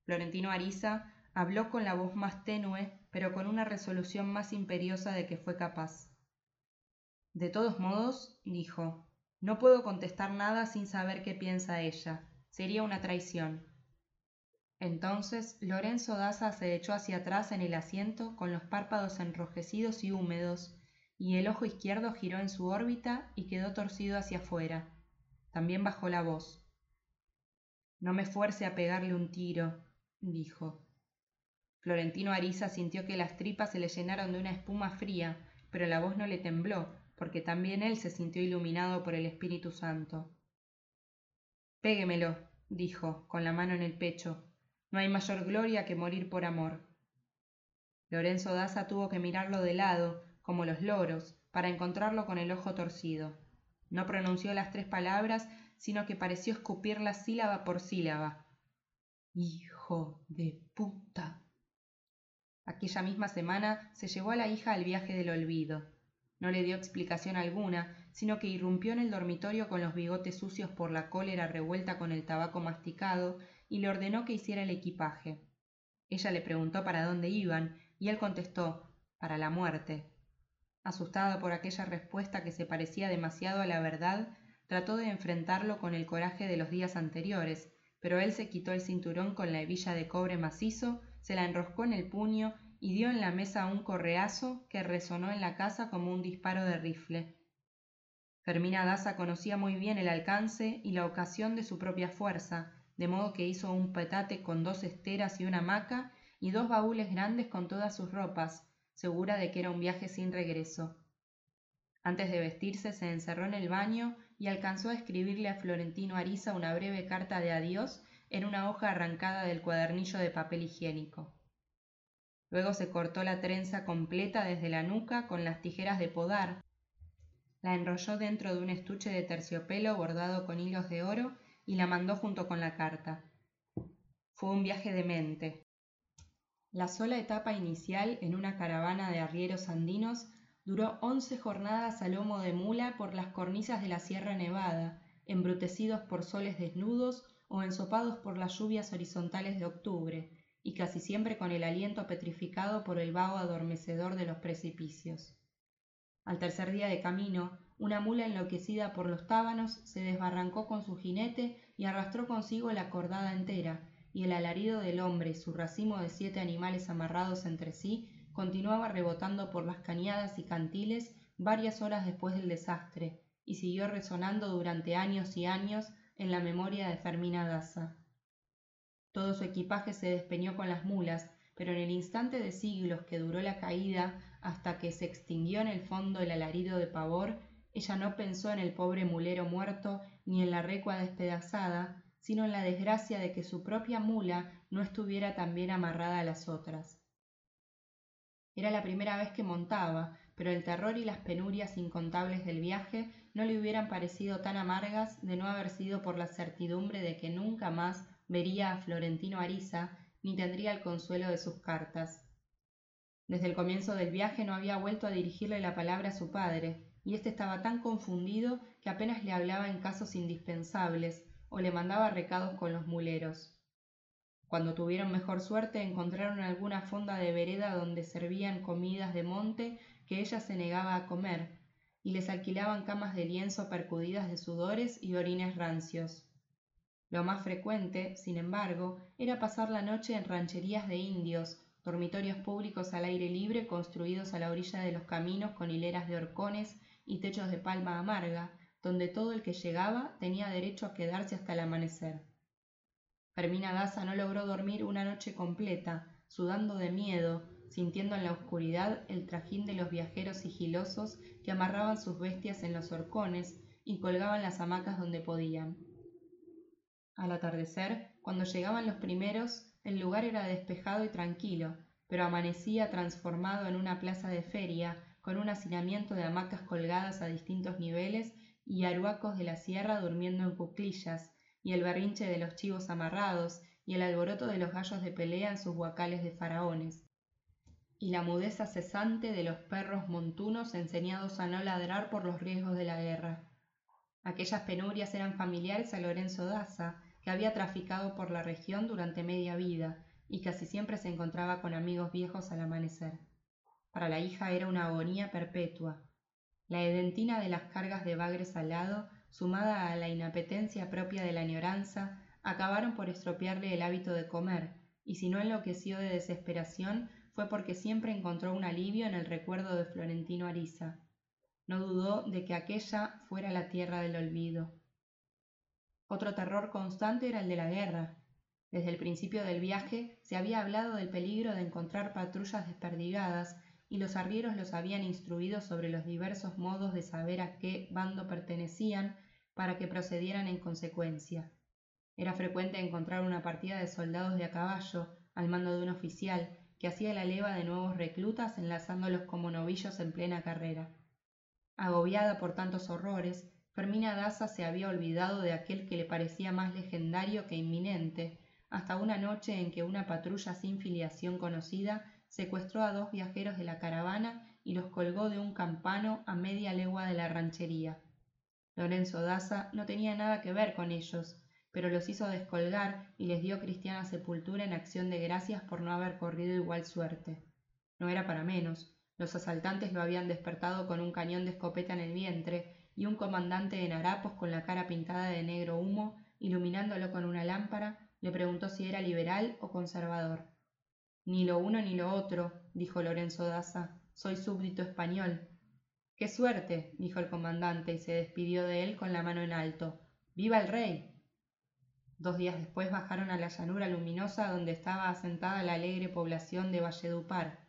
Florentino Ariza habló con la voz más tenue, pero con una resolución más imperiosa de que fue capaz. De todos modos, dijo, no puedo contestar nada sin saber qué piensa ella. Sería una traición. Entonces Lorenzo Daza se echó hacia atrás en el asiento con los párpados enrojecidos y húmedos, y el ojo izquierdo giró en su órbita y quedó torcido hacia afuera. También bajó la voz. No me fuerce a pegarle un tiro, dijo. Florentino Ariza sintió que las tripas se le llenaron de una espuma fría, pero la voz no le tembló, porque también él se sintió iluminado por el Espíritu Santo. Péguemelo, dijo, con la mano en el pecho, no hay mayor gloria que morir por amor. Lorenzo Daza tuvo que mirarlo de lado, como los loros, para encontrarlo con el ojo torcido. No pronunció las tres palabras, sino que pareció escupirlas sílaba por sílaba. Hijo de puta. Aquella misma semana se llevó a la hija al viaje del olvido. No le dio explicación alguna, sino que irrumpió en el dormitorio con los bigotes sucios por la cólera revuelta con el tabaco masticado y le ordenó que hiciera el equipaje. Ella le preguntó para dónde iban, y él contestó para la muerte. Asustada por aquella respuesta que se parecía demasiado a la verdad, trató de enfrentarlo con el coraje de los días anteriores, pero él se quitó el cinturón con la hebilla de cobre macizo, se la enroscó en el puño y dio en la mesa un correazo que resonó en la casa como un disparo de rifle. Fermina Daza conocía muy bien el alcance y la ocasión de su propia fuerza, de modo que hizo un petate con dos esteras y una hamaca y dos baúles grandes con todas sus ropas, segura de que era un viaje sin regreso. Antes de vestirse se encerró en el baño y alcanzó a escribirle a Florentino Ariza una breve carta de adiós en una hoja arrancada del cuadernillo de papel higiénico. Luego se cortó la trenza completa desde la nuca con las tijeras de podar, la enrolló dentro de un estuche de terciopelo bordado con hilos de oro y la mandó junto con la carta. Fue un viaje de mente. La sola etapa inicial en una caravana de arrieros andinos duró once jornadas a lomo de mula por las cornisas de la Sierra Nevada, embrutecidos por soles desnudos o ensopados por las lluvias horizontales de octubre, y casi siempre con el aliento petrificado por el vaho adormecedor de los precipicios. Al tercer día de camino, una mula enloquecida por los tábanos se desbarrancó con su jinete y arrastró consigo la cordada entera, y el alarido del hombre su racimo de siete animales amarrados entre sí continuaba rebotando por las cañadas y cantiles varias horas después del desastre, y siguió resonando durante años y años en la memoria de Fermina Daza. Todo su equipaje se despeñó con las mulas, pero en el instante de siglos que duró la caída hasta que se extinguió en el fondo el alarido de pavor, ella no pensó en el pobre mulero muerto ni en la recua despedazada, sino en la desgracia de que su propia mula no estuviera tan bien amarrada a las otras. Era la primera vez que montaba, pero el terror y las penurias incontables del viaje no le hubieran parecido tan amargas de no haber sido por la certidumbre de que nunca más vería a Florentino Ariza ni tendría el consuelo de sus cartas. Desde el comienzo del viaje no había vuelto a dirigirle la palabra a su padre, y éste estaba tan confundido que apenas le hablaba en casos indispensables o le mandaba recados con los muleros. Cuando tuvieron mejor suerte encontraron alguna fonda de vereda donde servían comidas de monte que ella se negaba a comer, y les alquilaban camas de lienzo percudidas de sudores y orines rancios. Lo más frecuente, sin embargo, era pasar la noche en rancherías de indios, dormitorios públicos al aire libre construidos a la orilla de los caminos con hileras de horcones y techos de palma amarga, donde todo el que llegaba tenía derecho a quedarse hasta el amanecer. Fermina Daza no logró dormir una noche completa, sudando de miedo, sintiendo en la oscuridad el trajín de los viajeros sigilosos que amarraban sus bestias en los horcones y colgaban las hamacas donde podían. Al atardecer, cuando llegaban los primeros, el lugar era despejado y tranquilo, pero amanecía transformado en una plaza de feria, con un hacinamiento de hamacas colgadas a distintos niveles y aruacos de la sierra durmiendo en cuclillas, y el berrinche de los chivos amarrados, y el alboroto de los gallos de pelea en sus guacales de faraones, y la mudeza cesante de los perros montunos enseñados a no ladrar por los riesgos de la guerra. Aquellas penurias eran familiares a Lorenzo Daza, que había traficado por la región durante media vida, y casi siempre se encontraba con amigos viejos al amanecer. Para la hija era una agonía perpetua. La edentina de las cargas de bagre salado sumada a la inapetencia propia de la añoranza, acabaron por estropearle el hábito de comer, y si no enloqueció de desesperación fue porque siempre encontró un alivio en el recuerdo de Florentino Ariza. No dudó de que aquella fuera la tierra del olvido. Otro terror constante era el de la guerra. Desde el principio del viaje se había hablado del peligro de encontrar patrullas desperdigadas y los arrieros los habían instruido sobre los diversos modos de saber a qué bando pertenecían para que procedieran en consecuencia. Era frecuente encontrar una partida de soldados de a caballo, al mando de un oficial, que hacía la leva de nuevos reclutas enlazándolos como novillos en plena carrera. Agobiada por tantos horrores, Fermina Daza se había olvidado de aquel que le parecía más legendario que inminente, hasta una noche en que una patrulla sin filiación conocida secuestró a dos viajeros de la caravana y los colgó de un campano a media legua de la ranchería. Lorenzo Daza no tenía nada que ver con ellos, pero los hizo descolgar y les dio cristiana sepultura en acción de gracias por no haber corrido igual suerte. No era para menos. Los asaltantes lo habían despertado con un cañón de escopeta en el vientre y un comandante en harapos con la cara pintada de negro humo, iluminándolo con una lámpara, le preguntó si era liberal o conservador. Ni lo uno ni lo otro, dijo Lorenzo Daza. Soy súbdito español. Qué suerte, dijo el comandante y se despidió de él con la mano en alto. ¡Viva el rey! Dos días después bajaron a la llanura luminosa donde estaba asentada la alegre población de Valledupar.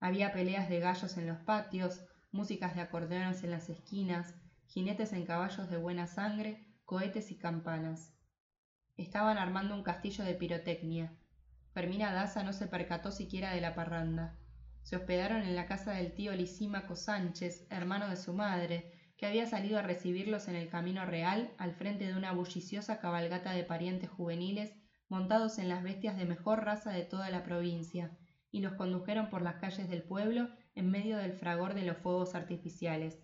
Había peleas de gallos en los patios, músicas de acordeones en las esquinas, jinetes en caballos de buena sangre, cohetes y campanas. Estaban armando un castillo de pirotecnia. Fermina Daza no se percató siquiera de la parranda. Se hospedaron en la casa del tío Lisímaco Sánchez, hermano de su madre, que había salido a recibirlos en el camino real al frente de una bulliciosa cabalgata de parientes juveniles montados en las bestias de mejor raza de toda la provincia, y los condujeron por las calles del pueblo en medio del fragor de los fuegos artificiales.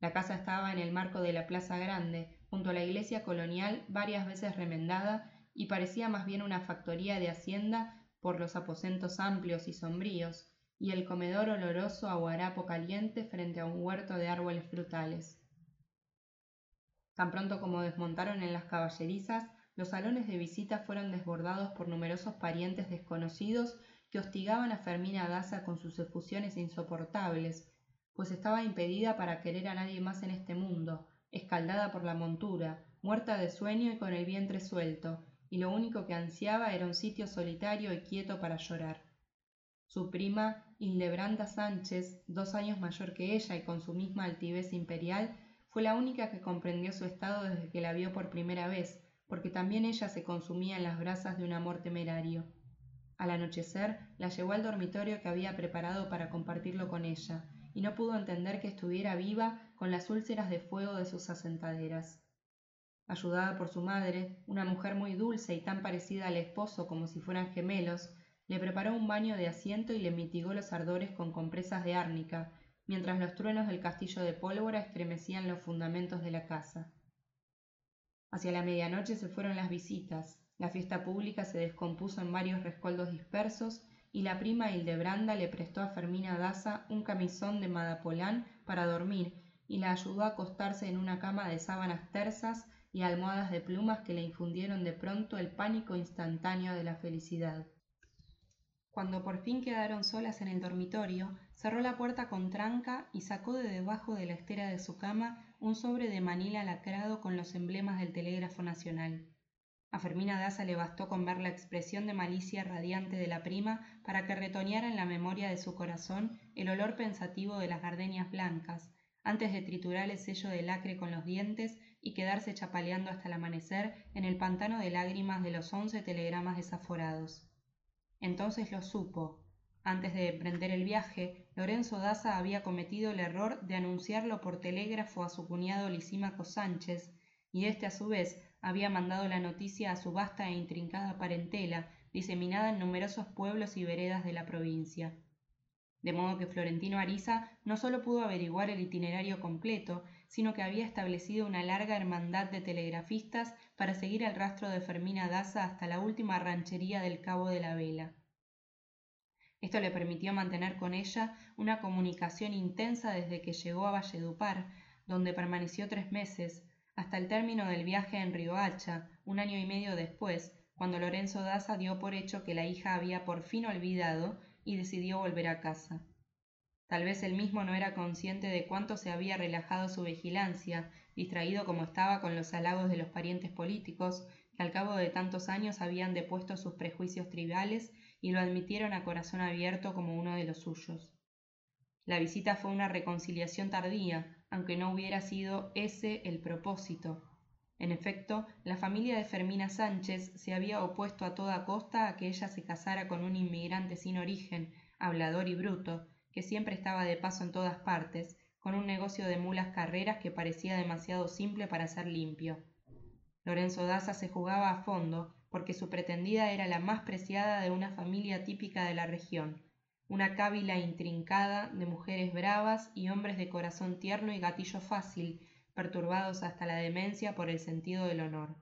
La casa estaba en el marco de la Plaza Grande, junto a la iglesia colonial varias veces remendada, y parecía más bien una factoría de hacienda por los aposentos amplios y sombríos, y el comedor oloroso a guarapo caliente frente a un huerto de árboles frutales. Tan pronto como desmontaron en las caballerizas, los salones de visita fueron desbordados por numerosos parientes desconocidos que hostigaban a Fermina Daza con sus efusiones insoportables, pues estaba impedida para querer a nadie más en este mundo, escaldada por la montura, muerta de sueño y con el vientre suelto, y lo único que ansiaba era un sitio solitario y quieto para llorar. Su prima, Hildebranda Sánchez, dos años mayor que ella y con su misma altivez imperial, fue la única que comprendió su estado desde que la vio por primera vez, porque también ella se consumía en las brasas de un amor temerario. Al anochecer, la llevó al dormitorio que había preparado para compartirlo con ella, y no pudo entender que estuviera viva con las úlceras de fuego de sus asentaderas. Ayudada por su madre, una mujer muy dulce y tan parecida al esposo como si fueran gemelos, le preparó un baño de asiento y le mitigó los ardores con compresas de árnica, mientras los truenos del castillo de pólvora estremecían los fundamentos de la casa. Hacia la medianoche se fueron las visitas, la fiesta pública se descompuso en varios rescoldos dispersos y la prima Hildebranda le prestó a Fermina Daza un camisón de madapolán para dormir y la ayudó a acostarse en una cama de sábanas tersas y almohadas de plumas que le infundieron de pronto el pánico instantáneo de la felicidad. Cuando por fin quedaron solas en el dormitorio, cerró la puerta con tranca y sacó de debajo de la estera de su cama un sobre de manila lacrado con los emblemas del telégrafo nacional. A Fermina Daza le bastó con ver la expresión de malicia radiante de la prima para que retoñara en la memoria de su corazón el olor pensativo de las gardenias blancas, antes de triturar el sello de lacre con los dientes y quedarse chapaleando hasta el amanecer en el pantano de lágrimas de los once telegramas desaforados. Entonces lo supo. Antes de emprender el viaje, Lorenzo Daza había cometido el error de anunciarlo por telégrafo a su cuñado Lisímaco Sánchez, y éste a su vez había mandado la noticia a su vasta e intrincada parentela, diseminada en numerosos pueblos y veredas de la provincia. De modo que Florentino Ariza no solo pudo averiguar el itinerario completo, sino que había establecido una larga hermandad de telegrafistas para seguir el rastro de Fermina Daza hasta la última ranchería del Cabo de la Vela. Esto le permitió mantener con ella una comunicación intensa desde que llegó a Valledupar, donde permaneció tres meses, hasta el término del viaje en Riohacha, un año y medio después, cuando Lorenzo Daza dio por hecho que la hija había por fin olvidado y decidió volver a casa. Tal vez él mismo no era consciente de cuánto se había relajado su vigilancia, distraído como estaba con los halagos de los parientes políticos, que al cabo de tantos años habían depuesto sus prejuicios triviales y lo admitieron a corazón abierto como uno de los suyos. La visita fue una reconciliación tardía, aunque no hubiera sido ese el propósito. En efecto, la familia de Fermina Sánchez se había opuesto a toda costa a que ella se casara con un inmigrante sin origen, hablador y bruto, que siempre estaba de paso en todas partes, con un negocio de mulas carreras que parecía demasiado simple para ser limpio. Lorenzo Daza se jugaba a fondo, porque su pretendida era la más preciada de una familia típica de la región, una cábila intrincada de mujeres bravas y hombres de corazón tierno y gatillo fácil, perturbados hasta la demencia por el sentido del honor.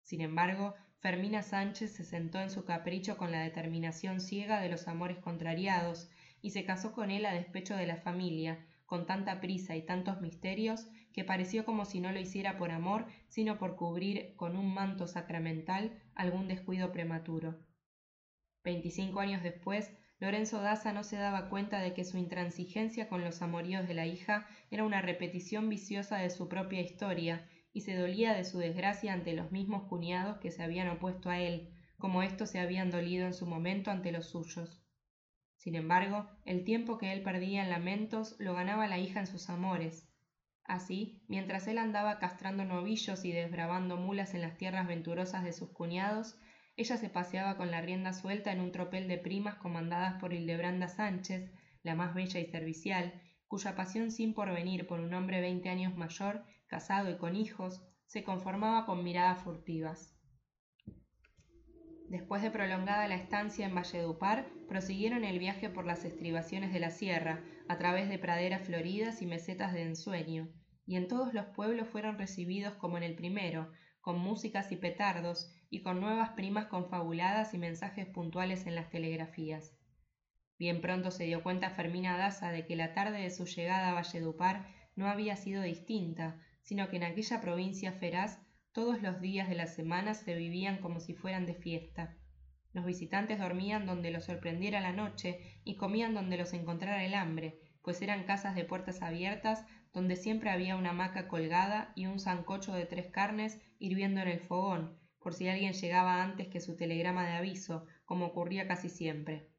Sin embargo, Fermina Sánchez se sentó en su capricho con la determinación ciega de los amores contrariados y se casó con él a despecho de la familia, con tanta prisa y tantos misterios, que pareció como si no lo hiciera por amor, sino por cubrir con un manto sacramental algún descuido prematuro. Veinticinco años después, Lorenzo Daza no se daba cuenta de que su intransigencia con los amoríos de la hija era una repetición viciosa de su propia historia, y se dolía de su desgracia ante los mismos cuñados que se habían opuesto a él, como éstos se habían dolido en su momento ante los suyos. Sin embargo, el tiempo que él perdía en lamentos lo ganaba la hija en sus amores. Así, mientras él andaba castrando novillos y desbravando mulas en las tierras venturosas de sus cuñados, ella se paseaba con la rienda suelta en un tropel de primas comandadas por Hildebranda Sánchez, la más bella y servicial, cuya pasión sin porvenir por un hombre veinte años mayor casado y con hijos, se conformaba con miradas furtivas. Después de prolongada la estancia en Valledupar, prosiguieron el viaje por las estribaciones de la sierra, a través de praderas floridas y mesetas de ensueño, y en todos los pueblos fueron recibidos como en el primero, con músicas y petardos, y con nuevas primas confabuladas y mensajes puntuales en las telegrafías. Bien pronto se dio cuenta Fermina Daza de que la tarde de su llegada a Valledupar no había sido distinta, sino que en aquella provincia feraz todos los días de la semana se vivían como si fueran de fiesta. Los visitantes dormían donde los sorprendiera la noche y comían donde los encontrara el hambre, pues eran casas de puertas abiertas donde siempre había una hamaca colgada y un sancocho de tres carnes hirviendo en el fogón, por si alguien llegaba antes que su telegrama de aviso, como ocurría casi siempre.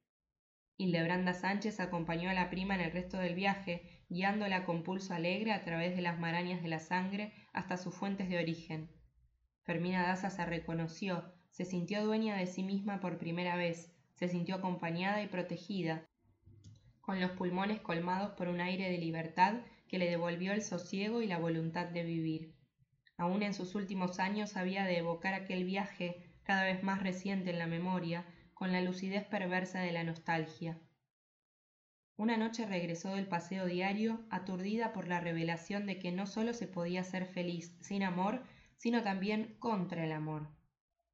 Hildebranda Sánchez acompañó a la prima en el resto del viaje, guiándola con pulso alegre a través de las marañas de la sangre hasta sus fuentes de origen. Fermina Daza se reconoció, se sintió dueña de sí misma por primera vez, se sintió acompañada y protegida, con los pulmones colmados por un aire de libertad que le devolvió el sosiego y la voluntad de vivir. Aún en sus últimos años había de evocar aquel viaje, cada vez más reciente en la memoria, con la lucidez perversa de la nostalgia. Una noche regresó del paseo diario, aturdida por la revelación de que no sólo se podía ser feliz sin amor, sino también contra el amor.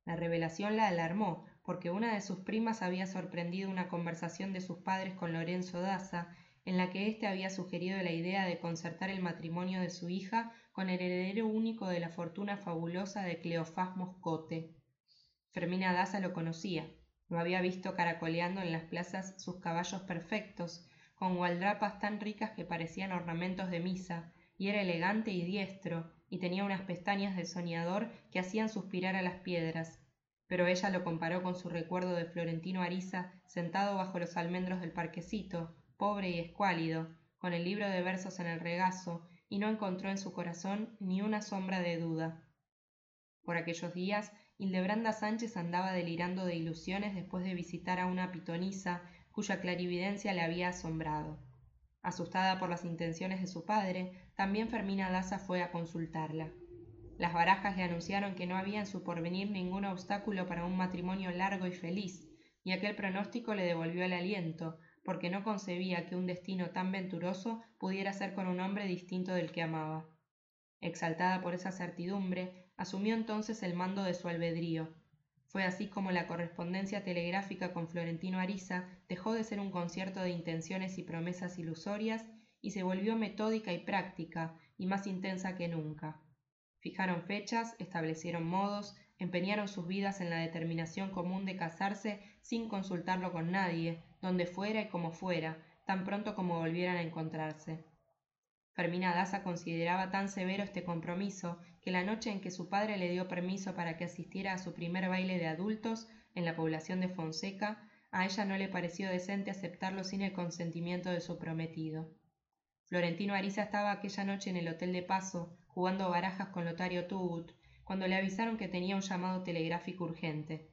La revelación la alarmó, porque una de sus primas había sorprendido una conversación de sus padres con Lorenzo Daza, en la que éste había sugerido la idea de concertar el matrimonio de su hija con el heredero único de la fortuna fabulosa de Cleofás Moscote. Fermina Daza lo conocía, lo había visto caracoleando en las plazas sus caballos perfectos, con gualdrapas tan ricas que parecían ornamentos de misa, y era elegante y diestro, y tenía unas pestañas de soñador que hacían suspirar a las piedras. Pero ella lo comparó con su recuerdo de Florentino Ariza sentado bajo los almendros del parquecito, pobre y escuálido, con el libro de versos en el regazo, y no encontró en su corazón ni una sombra de duda. Por aquellos días Hildebranda Sánchez andaba delirando de ilusiones después de visitar a una pitonisa cuya clarividencia le había asombrado. Asustada por las intenciones de su padre, también Fermina Daza fue a consultarla. Las barajas le anunciaron que no había en su porvenir ningún obstáculo para un matrimonio largo y feliz, y aquel pronóstico le devolvió el aliento, porque no concebía que un destino tan venturoso pudiera ser con un hombre distinto del que amaba. Exaltada por esa certidumbre, asumió entonces el mando de su albedrío. Fue así como la correspondencia telegráfica con Florentino Ariza dejó de ser un concierto de intenciones y promesas ilusorias y se volvió metódica y práctica y más intensa que nunca. Fijaron fechas, establecieron modos, empeñaron sus vidas en la determinación común de casarse sin consultarlo con nadie, donde fuera y como fuera, tan pronto como volvieran a encontrarse. Fermina Daza consideraba tan severo este compromiso que la noche en que su padre le dio permiso para que asistiera a su primer baile de adultos en la población de Fonseca, a ella no le pareció decente aceptarlo sin el consentimiento de su prometido. Florentino Ariza estaba aquella noche en el hotel de paso, jugando barajas con Lotario Tubut, cuando le avisaron que tenía un llamado telegráfico urgente.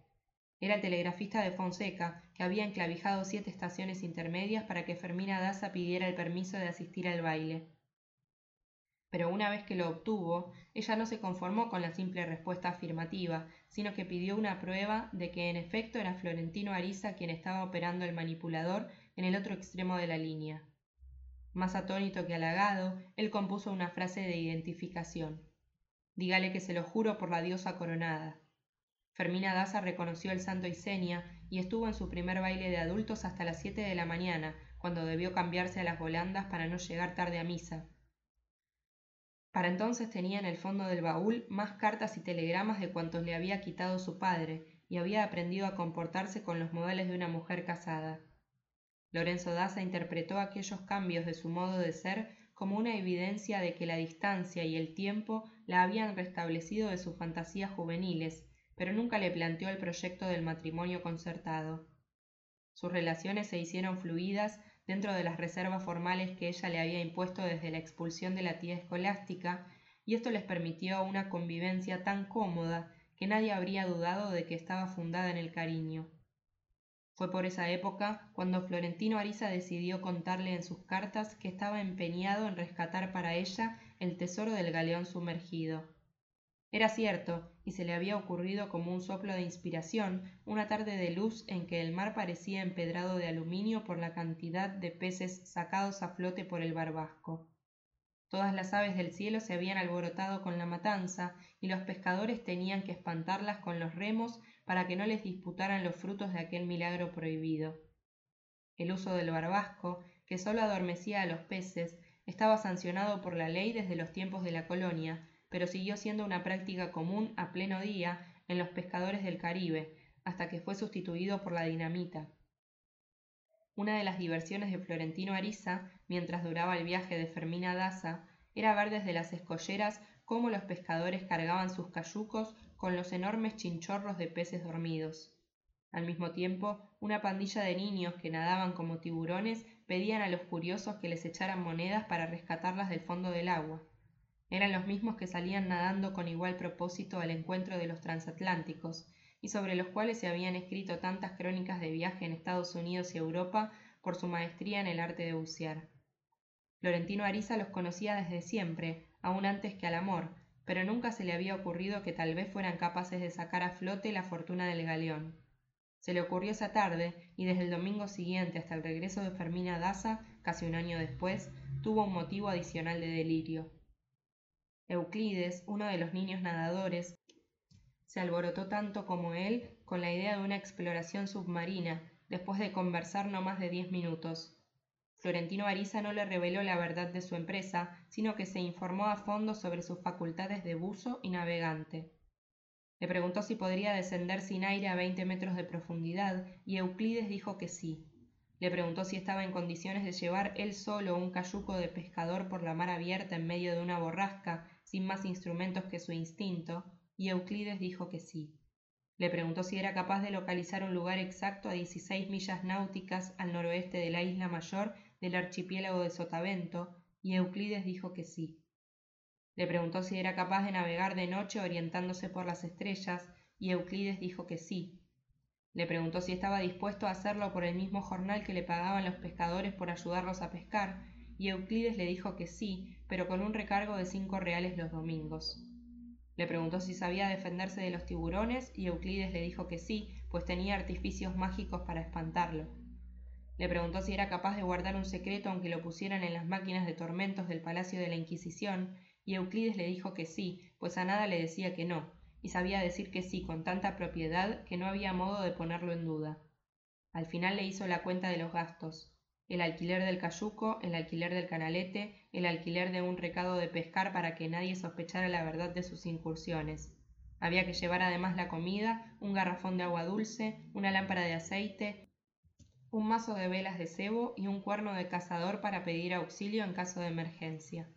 Era el telegrafista de Fonseca, que había enclavijado siete estaciones intermedias para que Fermina Daza pidiera el permiso de asistir al baile pero una vez que lo obtuvo, ella no se conformó con la simple respuesta afirmativa, sino que pidió una prueba de que en efecto era Florentino Ariza quien estaba operando el manipulador en el otro extremo de la línea. Más atónito que halagado, él compuso una frase de identificación. Dígale que se lo juro por la diosa coronada. Fermina Daza reconoció el santo y seña y estuvo en su primer baile de adultos hasta las siete de la mañana, cuando debió cambiarse a las volandas para no llegar tarde a misa, para entonces tenía en el fondo del baúl más cartas y telegramas de cuantos le había quitado su padre, y había aprendido a comportarse con los modales de una mujer casada. Lorenzo Daza interpretó aquellos cambios de su modo de ser como una evidencia de que la distancia y el tiempo la habían restablecido de sus fantasías juveniles, pero nunca le planteó el proyecto del matrimonio concertado. Sus relaciones se hicieron fluidas dentro de las reservas formales que ella le había impuesto desde la expulsión de la tía escolástica, y esto les permitió una convivencia tan cómoda que nadie habría dudado de que estaba fundada en el cariño. Fue por esa época cuando Florentino Ariza decidió contarle en sus cartas que estaba empeñado en rescatar para ella el tesoro del galeón sumergido. Era cierto, y se le había ocurrido como un soplo de inspiración una tarde de luz en que el mar parecía empedrado de aluminio por la cantidad de peces sacados a flote por el barbasco. Todas las aves del cielo se habían alborotado con la matanza, y los pescadores tenían que espantarlas con los remos para que no les disputaran los frutos de aquel milagro prohibido. El uso del barbasco, que sólo adormecía a los peces, estaba sancionado por la ley desde los tiempos de la colonia, pero siguió siendo una práctica común a pleno día en los pescadores del Caribe, hasta que fue sustituido por la dinamita. Una de las diversiones de Florentino Ariza, mientras duraba el viaje de Fermina Daza, era ver desde las escolleras cómo los pescadores cargaban sus cayucos con los enormes chinchorros de peces dormidos. Al mismo tiempo, una pandilla de niños que nadaban como tiburones pedían a los curiosos que les echaran monedas para rescatarlas del fondo del agua. Eran los mismos que salían nadando con igual propósito al encuentro de los transatlánticos, y sobre los cuales se habían escrito tantas crónicas de viaje en Estados Unidos y Europa por su maestría en el arte de bucear. Florentino Ariza los conocía desde siempre, aún antes que al amor, pero nunca se le había ocurrido que tal vez fueran capaces de sacar a flote la fortuna del galeón. Se le ocurrió esa tarde, y desde el domingo siguiente hasta el regreso de Fermina Daza, casi un año después, tuvo un motivo adicional de delirio. Euclides, uno de los niños nadadores, se alborotó tanto como él con la idea de una exploración submarina, después de conversar no más de diez minutos. Florentino Ariza no le reveló la verdad de su empresa, sino que se informó a fondo sobre sus facultades de buzo y navegante. Le preguntó si podría descender sin aire a veinte metros de profundidad, y Euclides dijo que sí. Le preguntó si estaba en condiciones de llevar él solo un cayuco de pescador por la mar abierta en medio de una borrasca, sin más instrumentos que su instinto, y Euclides dijo que sí. Le preguntó si era capaz de localizar un lugar exacto a 16 millas náuticas al noroeste de la isla mayor del archipiélago de Sotavento, y Euclides dijo que sí. Le preguntó si era capaz de navegar de noche orientándose por las estrellas, y Euclides dijo que sí. Le preguntó si estaba dispuesto a hacerlo por el mismo jornal que le pagaban los pescadores por ayudarlos a pescar, y Euclides le dijo que sí, pero con un recargo de cinco reales los domingos. Le preguntó si sabía defenderse de los tiburones y Euclides le dijo que sí, pues tenía artificios mágicos para espantarlo. Le preguntó si era capaz de guardar un secreto aunque lo pusieran en las máquinas de tormentos del Palacio de la Inquisición, y Euclides le dijo que sí, pues a nada le decía que no, y sabía decir que sí con tanta propiedad que no había modo de ponerlo en duda. Al final le hizo la cuenta de los gastos, el alquiler del cayuco, el alquiler del canalete, el alquiler de un recado de pescar para que nadie sospechara la verdad de sus incursiones. Había que llevar además la comida, un garrafón de agua dulce, una lámpara de aceite, un mazo de velas de cebo y un cuerno de cazador para pedir auxilio en caso de emergencia.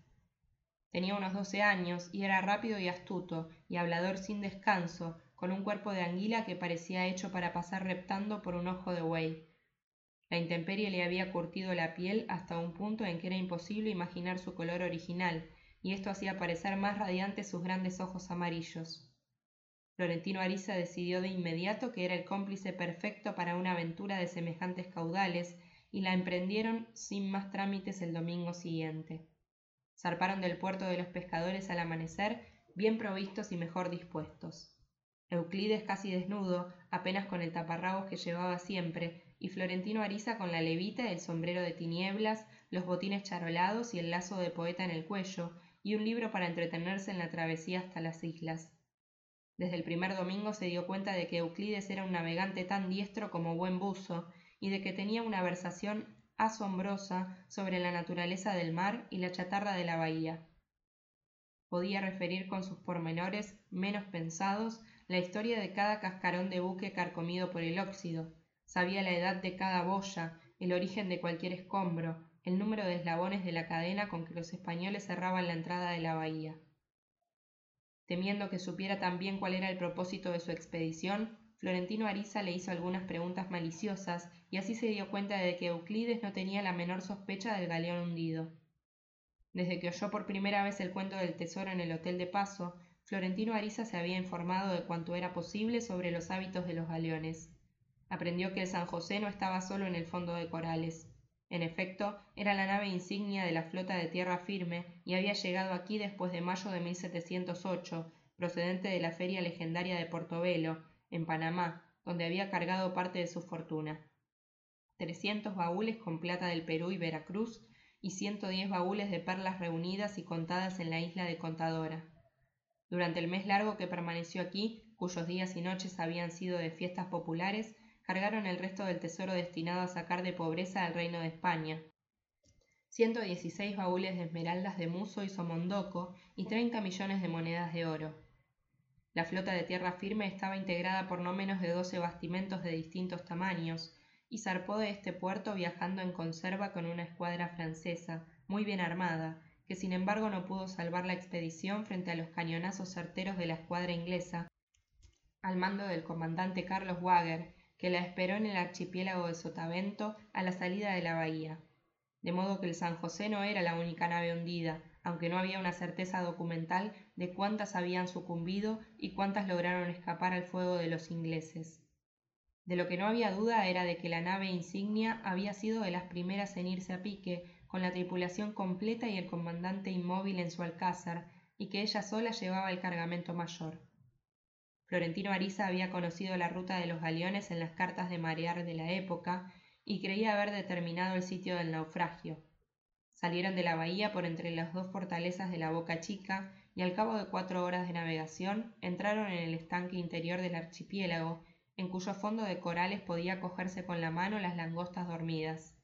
Tenía unos doce años y era rápido y astuto, y hablador sin descanso, con un cuerpo de anguila que parecía hecho para pasar reptando por un ojo de buey. La intemperie le había curtido la piel hasta un punto en que era imposible imaginar su color original, y esto hacía parecer más radiantes sus grandes ojos amarillos. Florentino Ariza decidió de inmediato que era el cómplice perfecto para una aventura de semejantes caudales, y la emprendieron sin más trámites el domingo siguiente. Zarparon del puerto de los pescadores al amanecer, bien provistos y mejor dispuestos. Euclides casi desnudo, apenas con el taparrabos que llevaba siempre, y Florentino Ariza con la levita, el sombrero de tinieblas, los botines charolados y el lazo de poeta en el cuello, y un libro para entretenerse en la travesía hasta las islas. Desde el primer domingo se dio cuenta de que Euclides era un navegante tan diestro como buen buzo, y de que tenía una versación asombrosa sobre la naturaleza del mar y la chatarra de la bahía. Podía referir con sus pormenores menos pensados la historia de cada cascarón de buque carcomido por el óxido, sabía la edad de cada boya, el origen de cualquier escombro, el número de eslabones de la cadena con que los españoles cerraban la entrada de la bahía. Temiendo que supiera también cuál era el propósito de su expedición, Florentino Ariza le hizo algunas preguntas maliciosas y así se dio cuenta de que Euclides no tenía la menor sospecha del galeón hundido. Desde que oyó por primera vez el cuento del tesoro en el hotel de paso, Florentino Ariza se había informado de cuanto era posible sobre los hábitos de los galeones. Aprendió que el San José no estaba solo en el fondo de corales. En efecto, era la nave insignia de la flota de tierra firme y había llegado aquí después de mayo de 1708, procedente de la feria legendaria de Portobelo, en Panamá, donde había cargado parte de su fortuna. Trescientos baúles con plata del Perú y Veracruz y ciento diez baúles de perlas reunidas y contadas en la isla de Contadora. Durante el mes largo que permaneció aquí, cuyos días y noches habían sido de fiestas populares, cargaron el resto del tesoro destinado a sacar de pobreza al reino de España. Ciento dieciséis baúles de esmeraldas de Muso y Somondoco y treinta millones de monedas de oro. La flota de tierra firme estaba integrada por no menos de doce bastimentos de distintos tamaños, y zarpó de este puerto viajando en conserva con una escuadra francesa, muy bien armada, que sin embargo no pudo salvar la expedición frente a los cañonazos certeros de la escuadra inglesa, al mando del comandante Carlos Wager, que la esperó en el archipiélago de Sotavento a la salida de la bahía. De modo que el San José no era la única nave hundida, aunque no había una certeza documental de cuántas habían sucumbido y cuántas lograron escapar al fuego de los ingleses. De lo que no había duda era de que la nave insignia había sido de las primeras en irse a pique, con la tripulación completa y el comandante inmóvil en su alcázar, y que ella sola llevaba el cargamento mayor. Florentino Ariza había conocido la ruta de los galeones en las cartas de marear de la época y creía haber determinado el sitio del naufragio. Salieron de la bahía por entre las dos fortalezas de la Boca Chica y al cabo de cuatro horas de navegación entraron en el estanque interior del archipiélago, en cuyo fondo de corales podía cogerse con la mano las langostas dormidas.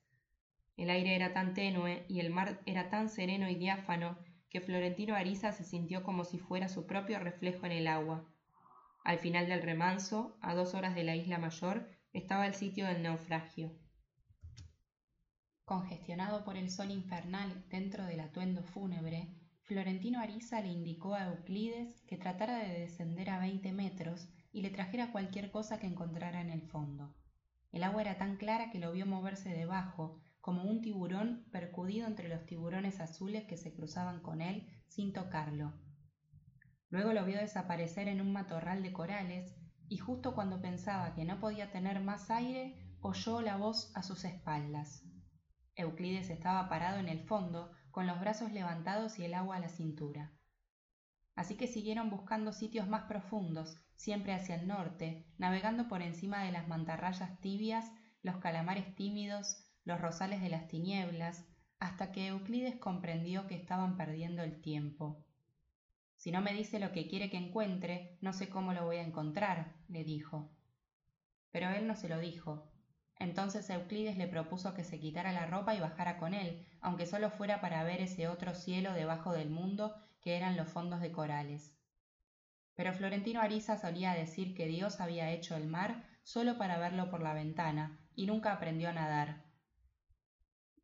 El aire era tan tenue y el mar era tan sereno y diáfano que Florentino Ariza se sintió como si fuera su propio reflejo en el agua. Al final del remanso, a dos horas de la isla mayor, estaba el sitio del naufragio. Congestionado por el sol infernal dentro del atuendo fúnebre, Florentino Ariza le indicó a Euclides que tratara de descender a veinte metros y le trajera cualquier cosa que encontrara en el fondo. El agua era tan clara que lo vio moverse debajo, como un tiburón percudido entre los tiburones azules que se cruzaban con él sin tocarlo. Luego lo vio desaparecer en un matorral de corales y justo cuando pensaba que no podía tener más aire, oyó la voz a sus espaldas. Euclides estaba parado en el fondo, con los brazos levantados y el agua a la cintura. Así que siguieron buscando sitios más profundos, siempre hacia el norte, navegando por encima de las mantarrayas tibias, los calamares tímidos, los rosales de las tinieblas, hasta que Euclides comprendió que estaban perdiendo el tiempo. Si no me dice lo que quiere que encuentre, no sé cómo lo voy a encontrar, le dijo. Pero él no se lo dijo, entonces Euclides le propuso que se quitara la ropa y bajara con él, aunque solo fuera para ver ese otro cielo debajo del mundo que eran los fondos de corales. Pero Florentino Ariza solía decir que Dios había hecho el mar solo para verlo por la ventana, y nunca aprendió a nadar.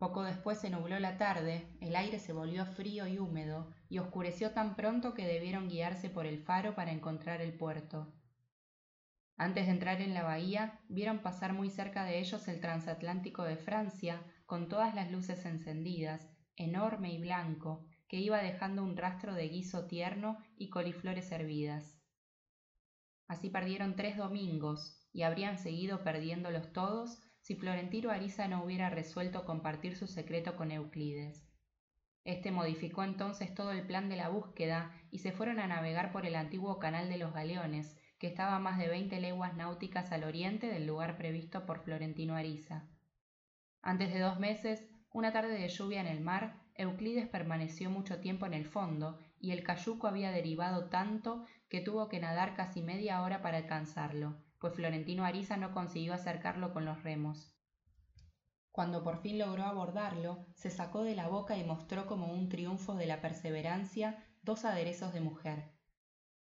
Poco después se nubló la tarde, el aire se volvió frío y húmedo, y oscureció tan pronto que debieron guiarse por el faro para encontrar el puerto. Antes de entrar en la bahía, vieron pasar muy cerca de ellos el transatlántico de Francia, con todas las luces encendidas, enorme y blanco, que iba dejando un rastro de guiso tierno y coliflores hervidas. Así perdieron tres domingos, y habrían seguido perdiéndolos todos si Florentino Ariza no hubiera resuelto compartir su secreto con Euclides. Este modificó entonces todo el plan de la búsqueda y se fueron a navegar por el antiguo canal de los galeones, que estaba a más de veinte leguas náuticas al oriente del lugar previsto por Florentino Ariza. Antes de dos meses, una tarde de lluvia en el mar, Euclides permaneció mucho tiempo en el fondo, y el cayuco había derivado tanto que tuvo que nadar casi media hora para alcanzarlo, pues Florentino Ariza no consiguió acercarlo con los remos. Cuando por fin logró abordarlo, se sacó de la boca y mostró como un triunfo de la perseverancia dos aderezos de mujer,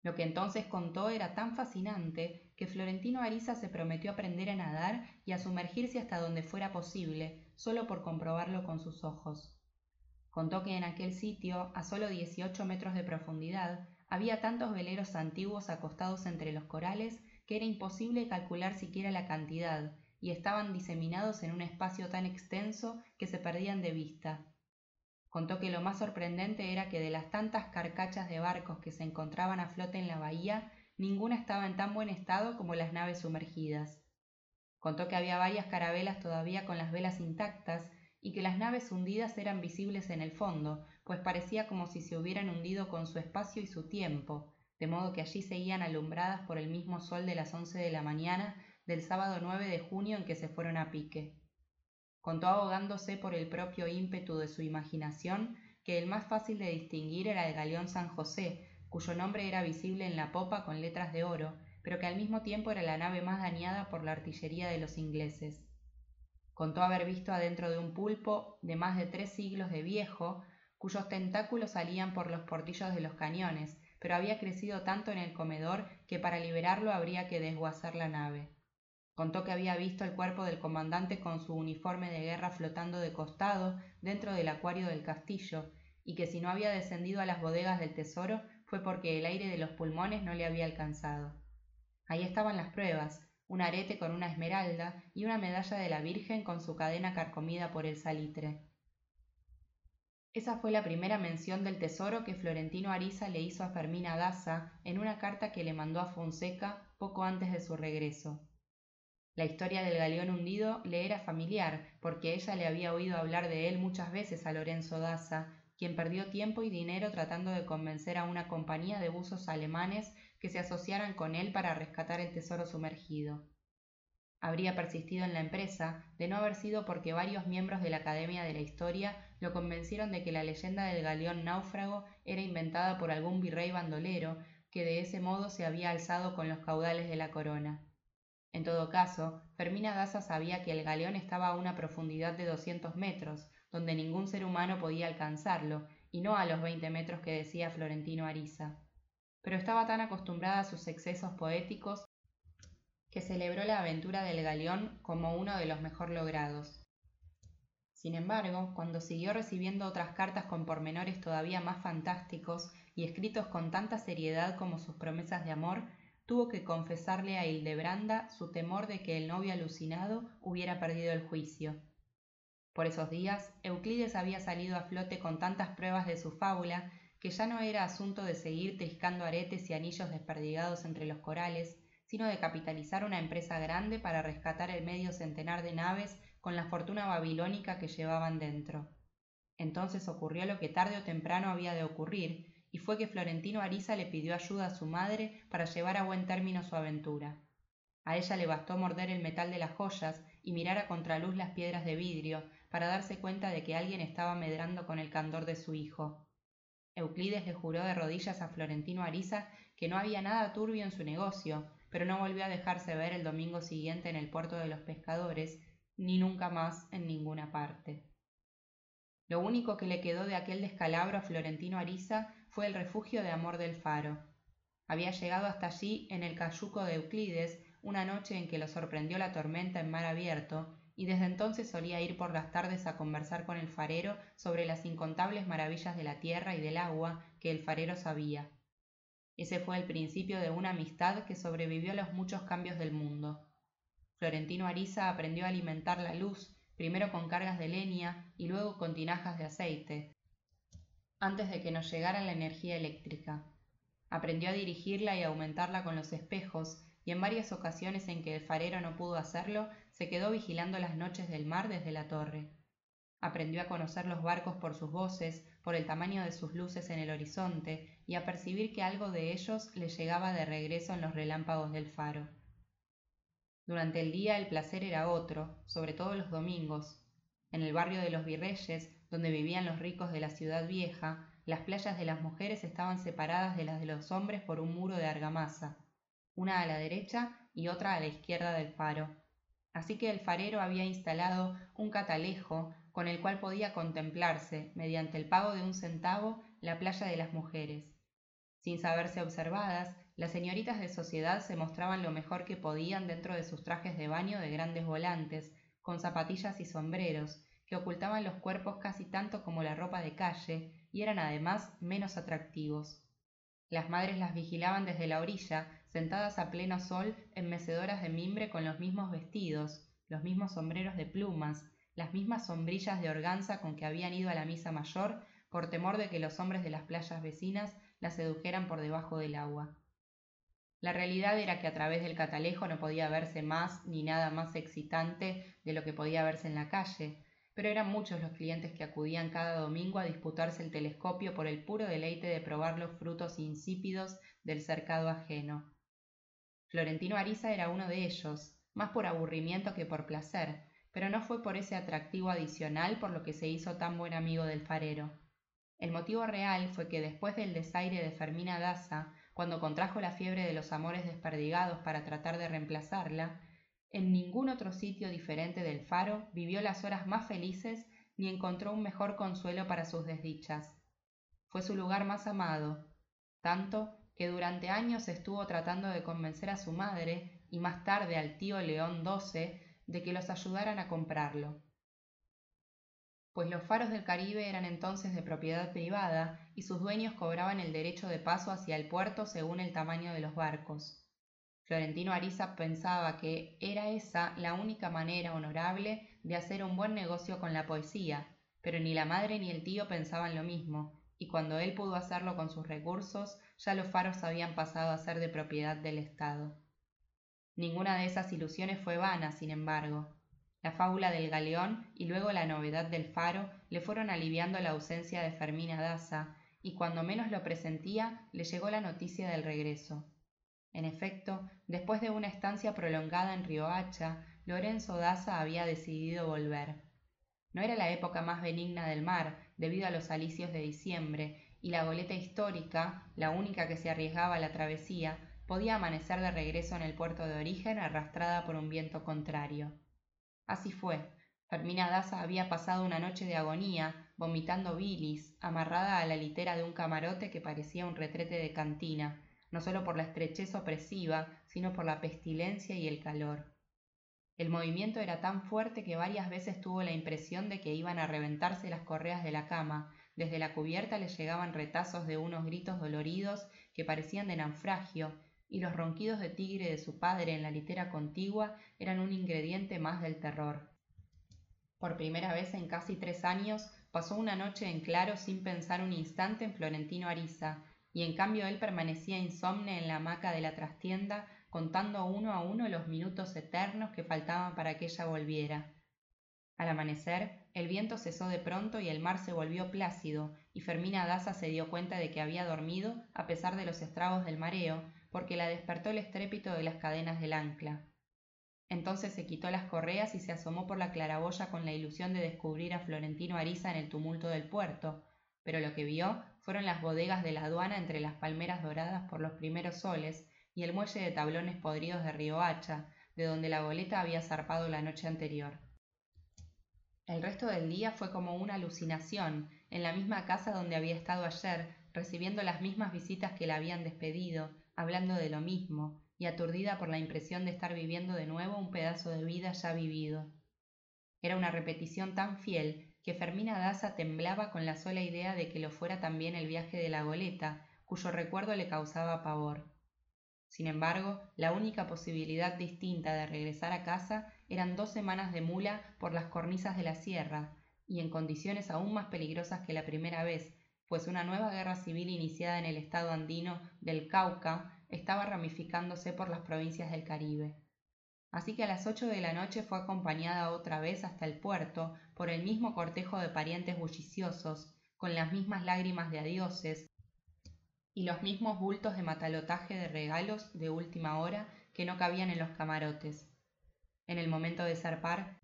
lo que entonces contó era tan fascinante que Florentino Ariza se prometió aprender a nadar y a sumergirse hasta donde fuera posible, solo por comprobarlo con sus ojos. Contó que en aquel sitio, a solo 18 metros de profundidad, había tantos veleros antiguos acostados entre los corales que era imposible calcular siquiera la cantidad, y estaban diseminados en un espacio tan extenso que se perdían de vista. Contó que lo más sorprendente era que de las tantas carcachas de barcos que se encontraban a flote en la bahía, ninguna estaba en tan buen estado como las naves sumergidas. Contó que había varias carabelas todavía con las velas intactas y que las naves hundidas eran visibles en el fondo, pues parecía como si se hubieran hundido con su espacio y su tiempo, de modo que allí seguían alumbradas por el mismo sol de las once de la mañana del sábado 9 de junio en que se fueron a pique. Contó ahogándose por el propio ímpetu de su imaginación que el más fácil de distinguir era el galeón San José, cuyo nombre era visible en la popa con letras de oro, pero que al mismo tiempo era la nave más dañada por la artillería de los ingleses. Contó haber visto adentro de un pulpo de más de tres siglos de viejo, cuyos tentáculos salían por los portillos de los cañones, pero había crecido tanto en el comedor que para liberarlo habría que desguazar la nave. Contó que había visto el cuerpo del comandante con su uniforme de guerra flotando de costado dentro del acuario del castillo, y que si no había descendido a las bodegas del tesoro fue porque el aire de los pulmones no le había alcanzado. Ahí estaban las pruebas, un arete con una esmeralda y una medalla de la Virgen con su cadena carcomida por el salitre. Esa fue la primera mención del tesoro que Florentino Ariza le hizo a Fermina Daza en una carta que le mandó a Fonseca poco antes de su regreso. La historia del galeón hundido le era familiar, porque ella le había oído hablar de él muchas veces a Lorenzo Daza quien perdió tiempo y dinero tratando de convencer a una compañía de buzos alemanes que se asociaran con él para rescatar el tesoro sumergido. Habría persistido en la empresa de no haber sido porque varios miembros de la Academia de la Historia lo convencieron de que la leyenda del galeón náufrago era inventada por algún virrey bandolero que de ese modo se había alzado con los caudales de la corona. En todo caso, Fermina Daza sabía que el galeón estaba a una profundidad de doscientos metros, donde ningún ser humano podía alcanzarlo, y no a los veinte metros que decía Florentino Ariza. Pero estaba tan acostumbrada a sus excesos poéticos que celebró la aventura del galeón como uno de los mejor logrados. Sin embargo, cuando siguió recibiendo otras cartas con pormenores todavía más fantásticos y escritos con tanta seriedad como sus promesas de amor, tuvo que confesarle a Hildebranda su temor de que el novio alucinado hubiera perdido el juicio. Por esos días, Euclides había salido a flote con tantas pruebas de su fábula que ya no era asunto de seguir triscando aretes y anillos desperdigados entre los corales, sino de capitalizar una empresa grande para rescatar el medio centenar de naves con la fortuna babilónica que llevaban dentro. Entonces ocurrió lo que tarde o temprano había de ocurrir, y fue que Florentino Ariza le pidió ayuda a su madre para llevar a buen término su aventura. A ella le bastó morder el metal de las joyas y mirar a contraluz las piedras de vidrio, para darse cuenta de que alguien estaba medrando con el candor de su hijo. Euclides le juró de rodillas a Florentino Ariza que no había nada turbio en su negocio, pero no volvió a dejarse ver el domingo siguiente en el puerto de los pescadores, ni nunca más en ninguna parte. Lo único que le quedó de aquel descalabro a Florentino Ariza fue el refugio de amor del faro. Había llegado hasta allí en el cayuco de Euclides una noche en que lo sorprendió la tormenta en mar abierto y desde entonces solía ir por las tardes a conversar con el farero sobre las incontables maravillas de la tierra y del agua que el farero sabía. Ese fue el principio de una amistad que sobrevivió a los muchos cambios del mundo. Florentino Ariza aprendió a alimentar la luz, primero con cargas de leña y luego con tinajas de aceite, antes de que nos llegara la energía eléctrica. Aprendió a dirigirla y aumentarla con los espejos, y en varias ocasiones en que el farero no pudo hacerlo, se quedó vigilando las noches del mar desde la torre. Aprendió a conocer los barcos por sus voces, por el tamaño de sus luces en el horizonte, y a percibir que algo de ellos le llegaba de regreso en los relámpagos del faro. Durante el día el placer era otro, sobre todo los domingos. En el barrio de los Virreyes, donde vivían los ricos de la ciudad vieja, las playas de las mujeres estaban separadas de las de los hombres por un muro de argamasa una a la derecha y otra a la izquierda del faro. Así que el farero había instalado un catalejo con el cual podía contemplarse, mediante el pago de un centavo, la playa de las mujeres. Sin saberse observadas, las señoritas de sociedad se mostraban lo mejor que podían dentro de sus trajes de baño de grandes volantes, con zapatillas y sombreros, que ocultaban los cuerpos casi tanto como la ropa de calle y eran además menos atractivos. Las madres las vigilaban desde la orilla, sentadas a pleno sol en mecedoras de mimbre con los mismos vestidos, los mismos sombreros de plumas, las mismas sombrillas de organza con que habían ido a la misa mayor por temor de que los hombres de las playas vecinas las sedujeran por debajo del agua. La realidad era que a través del catalejo no podía verse más ni nada más excitante de lo que podía verse en la calle, pero eran muchos los clientes que acudían cada domingo a disputarse el telescopio por el puro deleite de probar los frutos insípidos del cercado ajeno. Florentino Ariza era uno de ellos, más por aburrimiento que por placer, pero no fue por ese atractivo adicional por lo que se hizo tan buen amigo del farero. El motivo real fue que después del desaire de Fermina Daza, cuando contrajo la fiebre de los amores desperdigados para tratar de reemplazarla, en ningún otro sitio diferente del faro vivió las horas más felices ni encontró un mejor consuelo para sus desdichas. Fue su lugar más amado, tanto que durante años estuvo tratando de convencer a su madre y más tarde al tío León XII de que los ayudaran a comprarlo. Pues los faros del Caribe eran entonces de propiedad privada y sus dueños cobraban el derecho de paso hacia el puerto según el tamaño de los barcos. Florentino Ariza pensaba que era esa la única manera honorable de hacer un buen negocio con la poesía, pero ni la madre ni el tío pensaban lo mismo, y cuando él pudo hacerlo con sus recursos, ya los faros habían pasado a ser de propiedad del Estado. Ninguna de esas ilusiones fue vana, sin embargo. La fábula del galeón y luego la novedad del faro le fueron aliviando la ausencia de Fermina Daza, y cuando menos lo presentía le llegó la noticia del regreso. En efecto, después de una estancia prolongada en Riohacha, Lorenzo Daza había decidido volver. No era la época más benigna del mar, debido a los alicios de diciembre, y la goleta histórica, la única que se arriesgaba a la travesía, podía amanecer de regreso en el puerto de origen arrastrada por un viento contrario. Así fue. Fermina Daza había pasado una noche de agonía, vomitando bilis, amarrada a la litera de un camarote que parecía un retrete de cantina, no solo por la estrechez opresiva, sino por la pestilencia y el calor. El movimiento era tan fuerte que varias veces tuvo la impresión de que iban a reventarse las correas de la cama, desde la cubierta le llegaban retazos de unos gritos doloridos que parecían de naufragio, y los ronquidos de tigre de su padre en la litera contigua eran un ingrediente más del terror. Por primera vez en casi tres años pasó una noche en claro sin pensar un instante en Florentino Ariza, y en cambio él permanecía insomne en la hamaca de la trastienda, contando uno a uno los minutos eternos que faltaban para que ella volviera. Al amanecer, el viento cesó de pronto y el mar se volvió plácido, y Fermina Daza se dio cuenta de que había dormido a pesar de los estragos del mareo, porque la despertó el estrépito de las cadenas del ancla. Entonces se quitó las correas y se asomó por la claraboya con la ilusión de descubrir a Florentino Ariza en el tumulto del puerto, pero lo que vio fueron las bodegas de la aduana entre las palmeras doradas por los primeros soles y el muelle de tablones podridos de Riohacha, de donde la goleta había zarpado la noche anterior. El resto del día fue como una alucinación, en la misma casa donde había estado ayer, recibiendo las mismas visitas que la habían despedido, hablando de lo mismo, y aturdida por la impresión de estar viviendo de nuevo un pedazo de vida ya vivido. Era una repetición tan fiel que Fermina Daza temblaba con la sola idea de que lo fuera también el viaje de la goleta, cuyo recuerdo le causaba pavor. Sin embargo, la única posibilidad distinta de regresar a casa eran dos semanas de mula por las cornisas de la sierra, y en condiciones aún más peligrosas que la primera vez, pues una nueva guerra civil iniciada en el estado andino del Cauca estaba ramificándose por las provincias del Caribe así que a las ocho de la noche fue acompañada otra vez hasta el puerto por el mismo cortejo de parientes bulliciosos, con las mismas lágrimas de adioses y los mismos bultos de matalotaje de regalos de última hora que no cabían en los camarotes. En el momento de zarpar,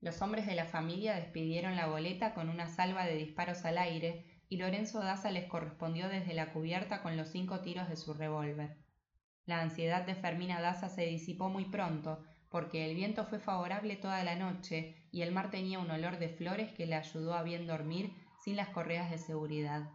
los hombres de la familia despidieron la boleta con una salva de disparos al aire y Lorenzo Daza les correspondió desde la cubierta con los cinco tiros de su revólver. La ansiedad de Fermina Daza se disipó muy pronto, porque el viento fue favorable toda la noche y el mar tenía un olor de flores que le ayudó a bien dormir sin las correas de seguridad.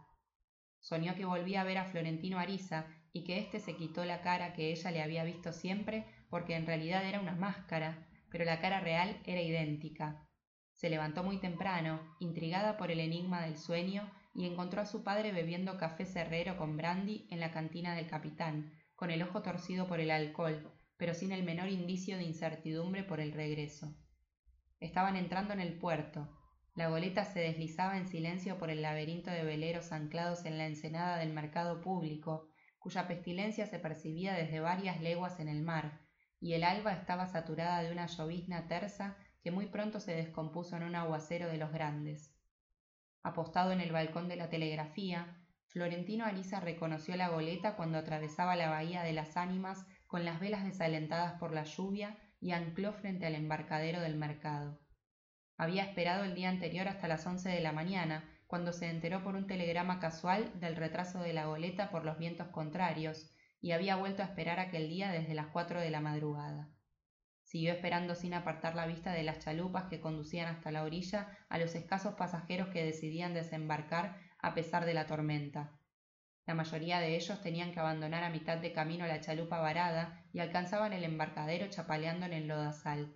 Soñó que volvía a ver a Florentino Ariza y que éste se quitó la cara que ella le había visto siempre porque en realidad era una máscara, pero la cara real era idéntica. Se levantó muy temprano, intrigada por el enigma del sueño, y encontró a su padre bebiendo café cerrero con brandy en la cantina del capitán, con el ojo torcido por el alcohol, pero sin el menor indicio de incertidumbre por el regreso. Estaban entrando en el puerto. La goleta se deslizaba en silencio por el laberinto de veleros anclados en la ensenada del mercado público, cuya pestilencia se percibía desde varias leguas en el mar, y el alba estaba saturada de una llovizna tersa que muy pronto se descompuso en un aguacero de los grandes. Apostado en el balcón de la telegrafía, Florentino Ariza reconoció la goleta cuando atravesaba la bahía de las ánimas con las velas desalentadas por la lluvia y ancló frente al embarcadero del mercado. Había esperado el día anterior hasta las once de la mañana, cuando se enteró por un telegrama casual del retraso de la goleta por los vientos contrarios, y había vuelto a esperar aquel día desde las cuatro de la madrugada. Siguió esperando sin apartar la vista de las chalupas que conducían hasta la orilla a los escasos pasajeros que decidían desembarcar a pesar de la tormenta. La mayoría de ellos tenían que abandonar a mitad de camino la chalupa varada y alcanzaban el embarcadero chapaleando en el lodazal.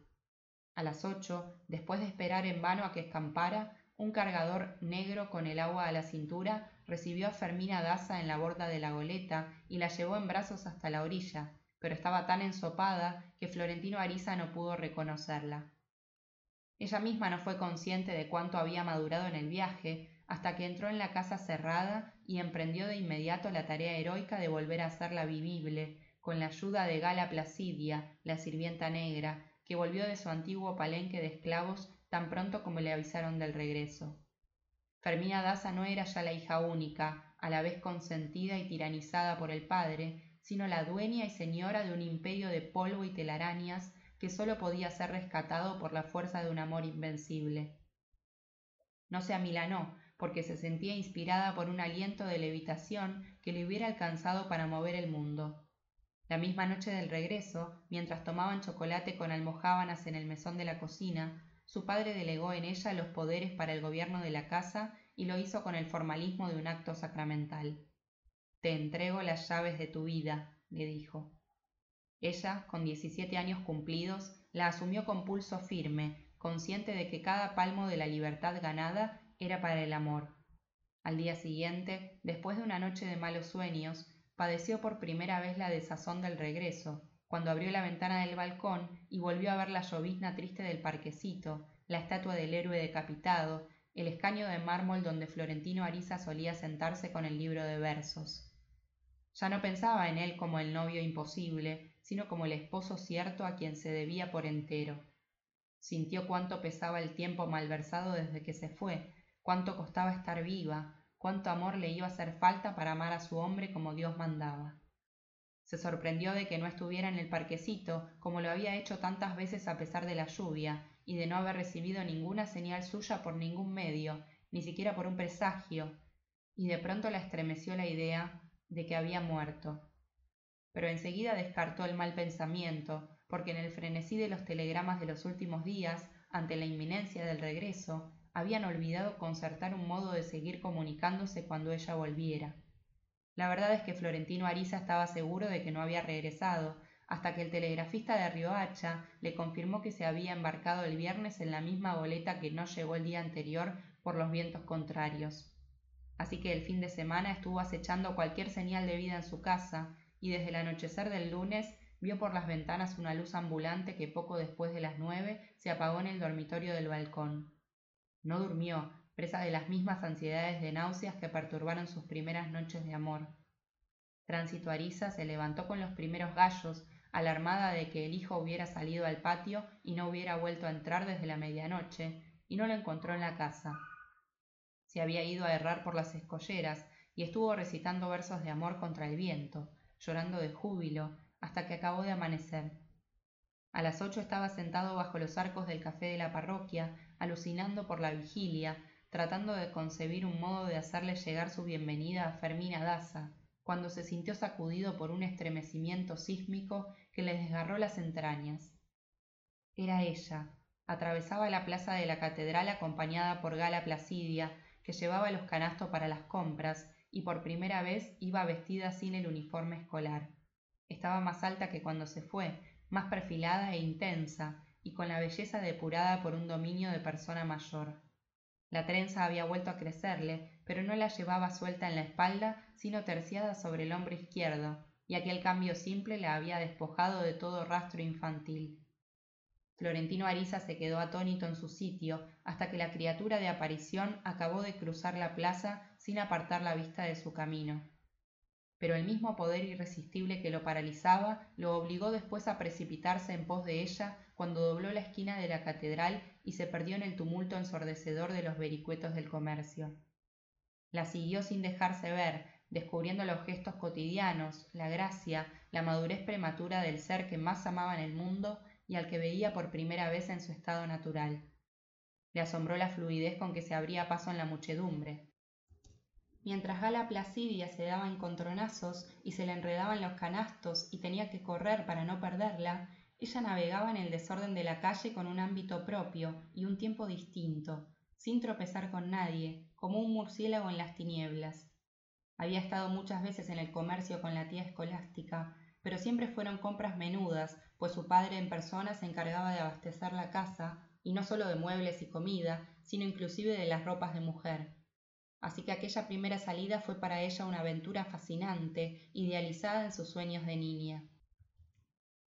A las ocho, después de esperar en vano a que escampara, un cargador negro con el agua a la cintura recibió a Fermina Daza en la borda de la goleta y la llevó en brazos hasta la orilla, pero estaba tan ensopada que Florentino Ariza no pudo reconocerla. Ella misma no fue consciente de cuánto había madurado en el viaje hasta que entró en la casa cerrada y emprendió de inmediato la tarea heroica de volver a hacerla vivible, con la ayuda de Gala Placidia, la sirvienta negra, que volvió de su antiguo palenque de esclavos tan pronto como le avisaron del regreso. Fermina Daza no era ya la hija única, a la vez consentida y tiranizada por el padre, sino la dueña y señora de un imperio de polvo y telarañas que sólo podía ser rescatado por la fuerza de un amor invencible. No se amilanó, porque se sentía inspirada por un aliento de levitación que le hubiera alcanzado para mover el mundo. La misma noche del regreso, mientras tomaban chocolate con almojábanas en el mesón de la cocina, su padre delegó en ella los poderes para el gobierno de la casa y lo hizo con el formalismo de un acto sacramental. Te entrego las llaves de tu vida, le dijo. Ella, con diecisiete años cumplidos, la asumió con pulso firme, consciente de que cada palmo de la libertad ganada era para el amor. Al día siguiente, después de una noche de malos sueños, padeció por primera vez la desazón del regreso, cuando abrió la ventana del balcón y volvió a ver la llovizna triste del parquecito, la estatua del héroe decapitado, el escaño de mármol donde Florentino Ariza solía sentarse con el libro de versos. Ya no pensaba en él como el novio imposible, sino como el esposo cierto a quien se debía por entero. Sintió cuánto pesaba el tiempo malversado desde que se fue, cuánto costaba estar viva, cuánto amor le iba a hacer falta para amar a su hombre como Dios mandaba. Se sorprendió de que no estuviera en el parquecito, como lo había hecho tantas veces a pesar de la lluvia, y de no haber recibido ninguna señal suya por ningún medio, ni siquiera por un presagio, y de pronto la estremeció la idea de que había muerto. Pero enseguida descartó el mal pensamiento, porque en el frenesí de los telegramas de los últimos días, ante la inminencia del regreso, habían olvidado concertar un modo de seguir comunicándose cuando ella volviera. La verdad es que Florentino Ariza estaba seguro de que no había regresado, hasta que el telegrafista de Riohacha le confirmó que se había embarcado el viernes en la misma boleta que no llegó el día anterior por los vientos contrarios así que el fin de semana estuvo acechando cualquier señal de vida en su casa y desde el anochecer del lunes vio por las ventanas una luz ambulante que poco después de las nueve se apagó en el dormitorio del balcón. No durmió, presa de las mismas ansiedades de náuseas que perturbaron sus primeras noches de amor. Tránsito Ariza se levantó con los primeros gallos, alarmada de que el hijo hubiera salido al patio y no hubiera vuelto a entrar desde la medianoche, y no lo encontró en la casa se había ido a errar por las escolleras y estuvo recitando versos de amor contra el viento, llorando de júbilo, hasta que acabó de amanecer. A las ocho estaba sentado bajo los arcos del café de la parroquia, alucinando por la vigilia, tratando de concebir un modo de hacerle llegar su bienvenida a Fermina Daza, cuando se sintió sacudido por un estremecimiento sísmico que le desgarró las entrañas. Era ella. Atravesaba la plaza de la catedral acompañada por Gala Placidia, que llevaba los canastos para las compras y por primera vez iba vestida sin el uniforme escolar. Estaba más alta que cuando se fue, más perfilada e intensa, y con la belleza depurada por un dominio de persona mayor. La trenza había vuelto a crecerle, pero no la llevaba suelta en la espalda, sino terciada sobre el hombro izquierdo, y aquel cambio simple la había despojado de todo rastro infantil. Florentino Ariza se quedó atónito en su sitio hasta que la criatura de aparición acabó de cruzar la plaza sin apartar la vista de su camino. Pero el mismo poder irresistible que lo paralizaba lo obligó después a precipitarse en pos de ella cuando dobló la esquina de la catedral y se perdió en el tumulto ensordecedor de los vericuetos del comercio. La siguió sin dejarse ver, descubriendo los gestos cotidianos, la gracia, la madurez prematura del ser que más amaba en el mundo y al que veía por primera vez en su estado natural. Le asombró la fluidez con que se abría paso en la muchedumbre. Mientras Gala Placidia se daba encontronazos y se le enredaban los canastos y tenía que correr para no perderla, ella navegaba en el desorden de la calle con un ámbito propio y un tiempo distinto, sin tropezar con nadie, como un murciélago en las tinieblas. Había estado muchas veces en el comercio con la tía escolástica, pero siempre fueron compras menudas, pues su padre en persona se encargaba de abastecer la casa, y no solo de muebles y comida, sino inclusive de las ropas de mujer. Así que aquella primera salida fue para ella una aventura fascinante, idealizada en sus sueños de niña.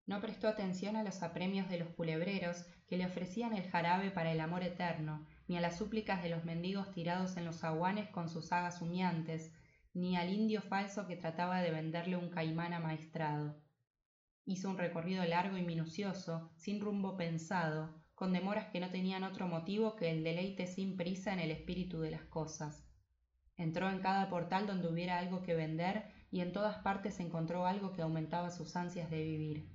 No prestó atención a los apremios de los culebreros que le ofrecían el jarabe para el amor eterno, ni a las súplicas de los mendigos tirados en los aguanes con sus sagas humeantes, ni al indio falso que trataba de venderle un caimán amaestrado. Hizo un recorrido largo y minucioso, sin rumbo pensado, con demoras que no tenían otro motivo que el deleite sin prisa en el espíritu de las cosas. Entró en cada portal donde hubiera algo que vender y en todas partes encontró algo que aumentaba sus ansias de vivir.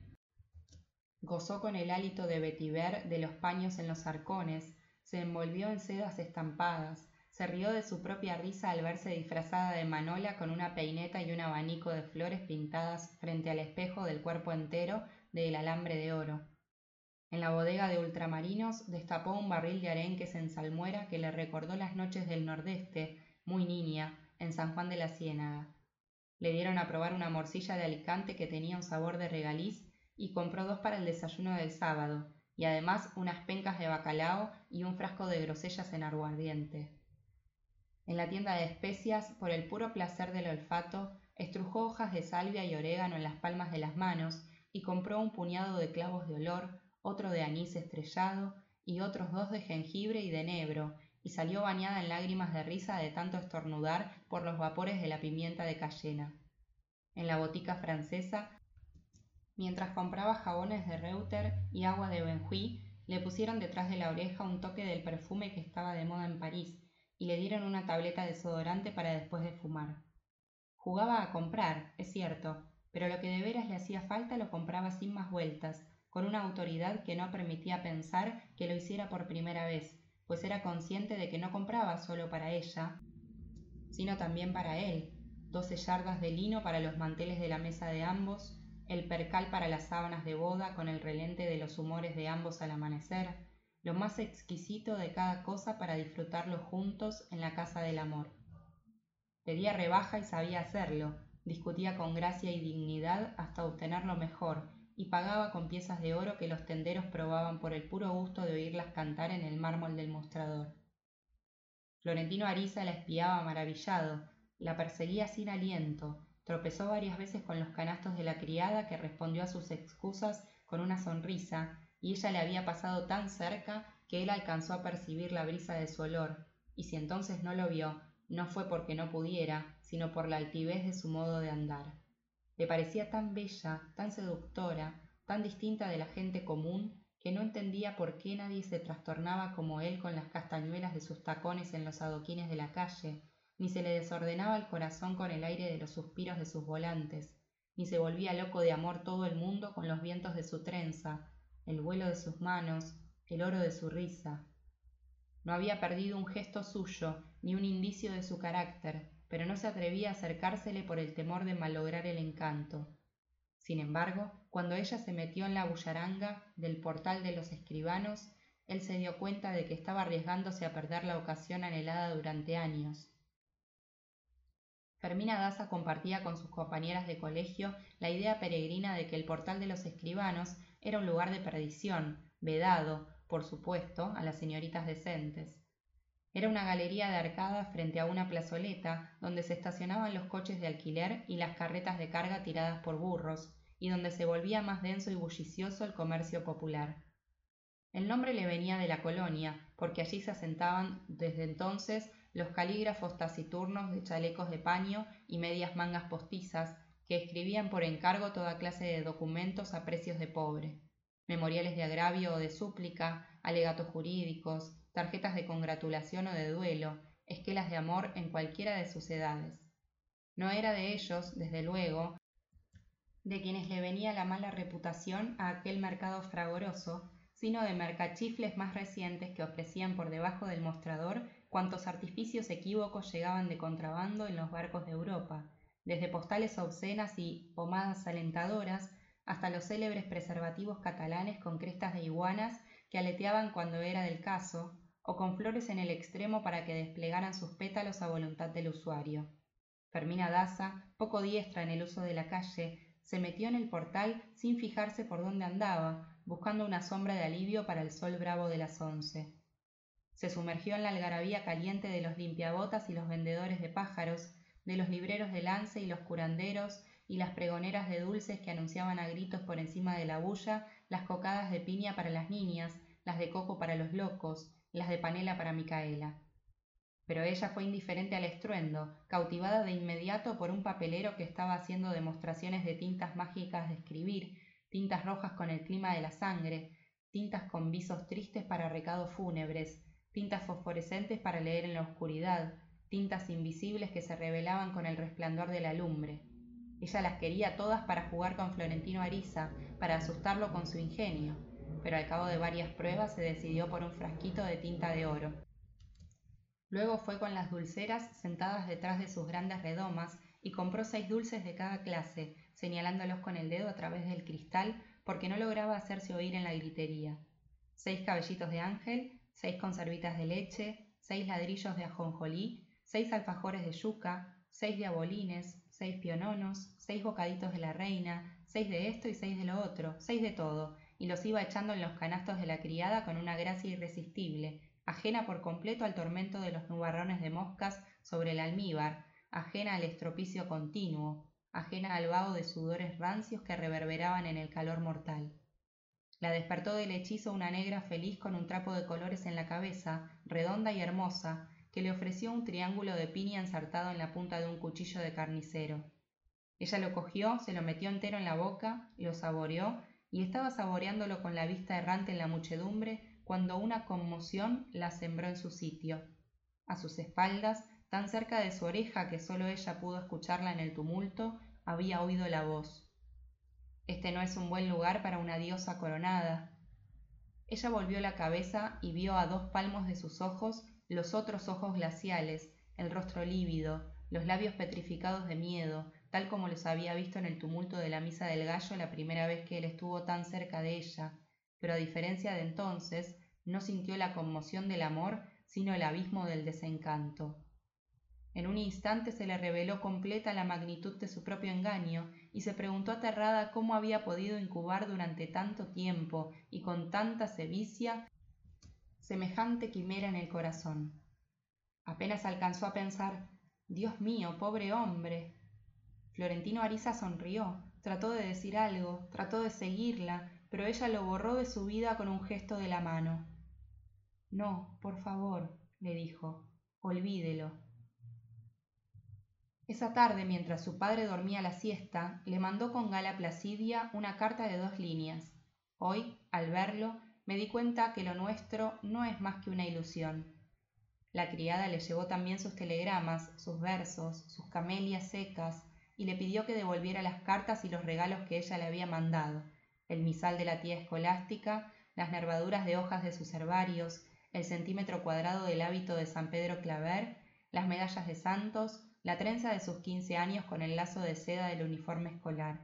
Gozó con el hálito de vetiver de los paños en los arcones, se envolvió en sedas estampadas, se rió de su propia risa al verse disfrazada de manola con una peineta y un abanico de flores pintadas frente al espejo del cuerpo entero del alambre de oro. En la bodega de ultramarinos destapó un barril de arenques en salmuera que le recordó las noches del nordeste, muy niña, en San Juan de la Ciénaga. Le dieron a probar una morcilla de Alicante que tenía un sabor de regaliz y compró dos para el desayuno del sábado, y además unas pencas de bacalao y un frasco de grosellas en aguardiente. En la tienda de especias, por el puro placer del olfato, estrujó hojas de salvia y orégano en las palmas de las manos y compró un puñado de clavos de olor, otro de anís estrellado y otros dos de jengibre y de enebro, y salió bañada en lágrimas de risa de tanto estornudar por los vapores de la pimienta de cayena. En la botica francesa, mientras compraba jabones de Reuter y agua de Benjuí, le pusieron detrás de la oreja un toque del perfume que estaba de moda en París, y le dieron una tableta de desodorante para después de fumar. Jugaba a comprar, es cierto, pero lo que de veras le hacía falta lo compraba sin más vueltas, con una autoridad que no permitía pensar que lo hiciera por primera vez, pues era consciente de que no compraba solo para ella, sino también para él, doce yardas de lino para los manteles de la mesa de ambos, el percal para las sábanas de boda con el relente de los humores de ambos al amanecer, lo más exquisito de cada cosa para disfrutarlo juntos en la casa del amor. Pedía rebaja y sabía hacerlo, discutía con gracia y dignidad hasta obtener lo mejor, y pagaba con piezas de oro que los tenderos probaban por el puro gusto de oírlas cantar en el mármol del mostrador. Florentino Ariza la espiaba maravillado, la perseguía sin aliento, tropezó varias veces con los canastos de la criada que respondió a sus excusas con una sonrisa y ella le había pasado tan cerca que él alcanzó a percibir la brisa de su olor, y si entonces no lo vio, no fue porque no pudiera, sino por la altivez de su modo de andar. Le parecía tan bella, tan seductora, tan distinta de la gente común, que no entendía por qué nadie se trastornaba como él con las castañuelas de sus tacones en los adoquines de la calle, ni se le desordenaba el corazón con el aire de los suspiros de sus volantes, ni se volvía loco de amor todo el mundo con los vientos de su trenza, el vuelo de sus manos, el oro de su risa. No había perdido un gesto suyo, ni un indicio de su carácter, pero no se atrevía a acercársele por el temor de malograr el encanto. Sin embargo, cuando ella se metió en la bullaranga del portal de los escribanos, él se dio cuenta de que estaba arriesgándose a perder la ocasión anhelada durante años. Fermina Daza compartía con sus compañeras de colegio la idea peregrina de que el portal de los escribanos era un lugar de perdición, vedado, por supuesto, a las señoritas decentes. Era una galería de arcadas frente a una plazoleta donde se estacionaban los coches de alquiler y las carretas de carga tiradas por burros, y donde se volvía más denso y bullicioso el comercio popular. El nombre le venía de la colonia, porque allí se asentaban desde entonces los calígrafos taciturnos de chalecos de paño y medias mangas postizas que escribían por encargo toda clase de documentos a precios de pobre, memoriales de agravio o de súplica, alegatos jurídicos, tarjetas de congratulación o de duelo, esquelas de amor en cualquiera de sus edades. No era de ellos, desde luego, de quienes le venía la mala reputación a aquel mercado fragoroso, sino de mercachifles más recientes que ofrecían por debajo del mostrador cuantos artificios equívocos llegaban de contrabando en los barcos de Europa, desde postales obscenas y pomadas alentadoras hasta los célebres preservativos catalanes con crestas de iguanas que aleteaban cuando era del caso, o con flores en el extremo para que desplegaran sus pétalos a voluntad del usuario. Fermina Daza, poco diestra en el uso de la calle, se metió en el portal sin fijarse por dónde andaba, buscando una sombra de alivio para el sol bravo de las once. Se sumergió en la algarabía caliente de los limpiabotas y los vendedores de pájaros, de los libreros de lance y los curanderos y las pregoneras de dulces que anunciaban a gritos por encima de la bulla las cocadas de piña para las niñas, las de coco para los locos, las de panela para Micaela. Pero ella fue indiferente al estruendo, cautivada de inmediato por un papelero que estaba haciendo demostraciones de tintas mágicas de escribir, tintas rojas con el clima de la sangre, tintas con visos tristes para recados fúnebres, tintas fosforescentes para leer en la oscuridad, tintas invisibles que se revelaban con el resplandor de la lumbre. Ella las quería todas para jugar con Florentino Ariza, para asustarlo con su ingenio, pero al cabo de varias pruebas se decidió por un frasquito de tinta de oro. Luego fue con las dulceras sentadas detrás de sus grandes redomas y compró seis dulces de cada clase, señalándolos con el dedo a través del cristal porque no lograba hacerse oír en la gritería. Seis cabellitos de ángel, seis conservitas de leche, seis ladrillos de ajonjolí, seis alfajores de yuca, seis diabolines, seis piononos, seis bocaditos de la reina, seis de esto y seis de lo otro, seis de todo, y los iba echando en los canastos de la criada con una gracia irresistible, ajena por completo al tormento de los nubarrones de moscas sobre el almíbar, ajena al estropicio continuo, ajena al vaho de sudores rancios que reverberaban en el calor mortal. La despertó del hechizo una negra feliz con un trapo de colores en la cabeza, redonda y hermosa, que le ofreció un triángulo de piña ensartado en la punta de un cuchillo de carnicero. Ella lo cogió, se lo metió entero en la boca, lo saboreó y estaba saboreándolo con la vista errante en la muchedumbre cuando una conmoción la sembró en su sitio. A sus espaldas, tan cerca de su oreja que sólo ella pudo escucharla en el tumulto, había oído la voz. Este no es un buen lugar para una diosa coronada. Ella volvió la cabeza y vio a dos palmos de sus ojos los otros ojos glaciales, el rostro lívido, los labios petrificados de miedo, tal como los había visto en el tumulto de la misa del gallo la primera vez que él estuvo tan cerca de ella, pero a diferencia de entonces, no sintió la conmoción del amor, sino el abismo del desencanto. En un instante se le reveló completa la magnitud de su propio engaño y se preguntó aterrada cómo había podido incubar durante tanto tiempo y con tanta sevicia semejante quimera en el corazón. Apenas alcanzó a pensar Dios mío, pobre hombre. Florentino Ariza sonrió, trató de decir algo, trató de seguirla, pero ella lo borró de su vida con un gesto de la mano. No, por favor, le dijo, olvídelo. Esa tarde, mientras su padre dormía la siesta, le mandó con gala Placidia una carta de dos líneas. Hoy, al verlo, me di cuenta que lo nuestro no es más que una ilusión. La criada le llevó también sus telegramas, sus versos, sus camelias secas, y le pidió que devolviera las cartas y los regalos que ella le había mandado, el misal de la tía escolástica, las nervaduras de hojas de sus herbarios, el centímetro cuadrado del hábito de San Pedro Claver, las medallas de santos, la trenza de sus quince años con el lazo de seda del uniforme escolar.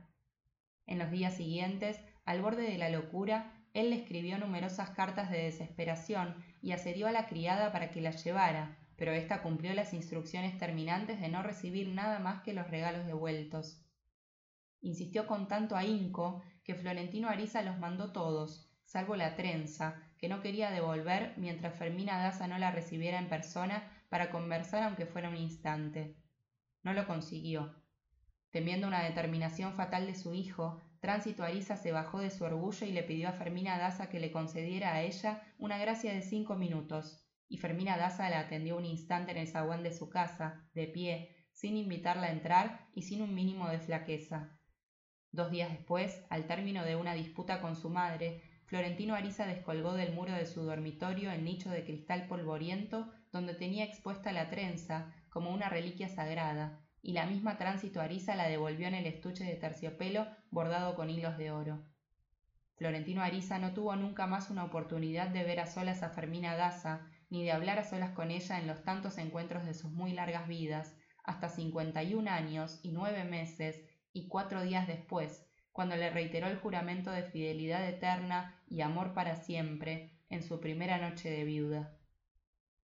En los días siguientes, al borde de la locura, él le escribió numerosas cartas de desesperación y accedió a la criada para que las llevara, pero ésta cumplió las instrucciones terminantes de no recibir nada más que los regalos devueltos. Insistió con tanto ahínco que Florentino Ariza los mandó todos, salvo la trenza, que no quería devolver mientras Fermina Daza no la recibiera en persona para conversar aunque fuera un instante. No lo consiguió. Temiendo una determinación fatal de su hijo, Tránsito Ariza se bajó de su orgullo y le pidió a Fermina Daza que le concediera a ella una gracia de cinco minutos, y Fermina Daza la atendió un instante en el zaguán de su casa, de pie, sin invitarla a entrar y sin un mínimo de flaqueza. Dos días después, al término de una disputa con su madre, Florentino Ariza descolgó del muro de su dormitorio el nicho de cristal polvoriento donde tenía expuesta la trenza como una reliquia sagrada, y la misma tránsito Ariza la devolvió en el estuche de terciopelo bordado con hilos de oro. Florentino Ariza no tuvo nunca más una oportunidad de ver a solas a Fermina Daza, ni de hablar a solas con ella en los tantos encuentros de sus muy largas vidas, hasta cincuenta y un años y nueve meses y cuatro días después, cuando le reiteró el juramento de fidelidad eterna y amor para siempre en su primera noche de viuda.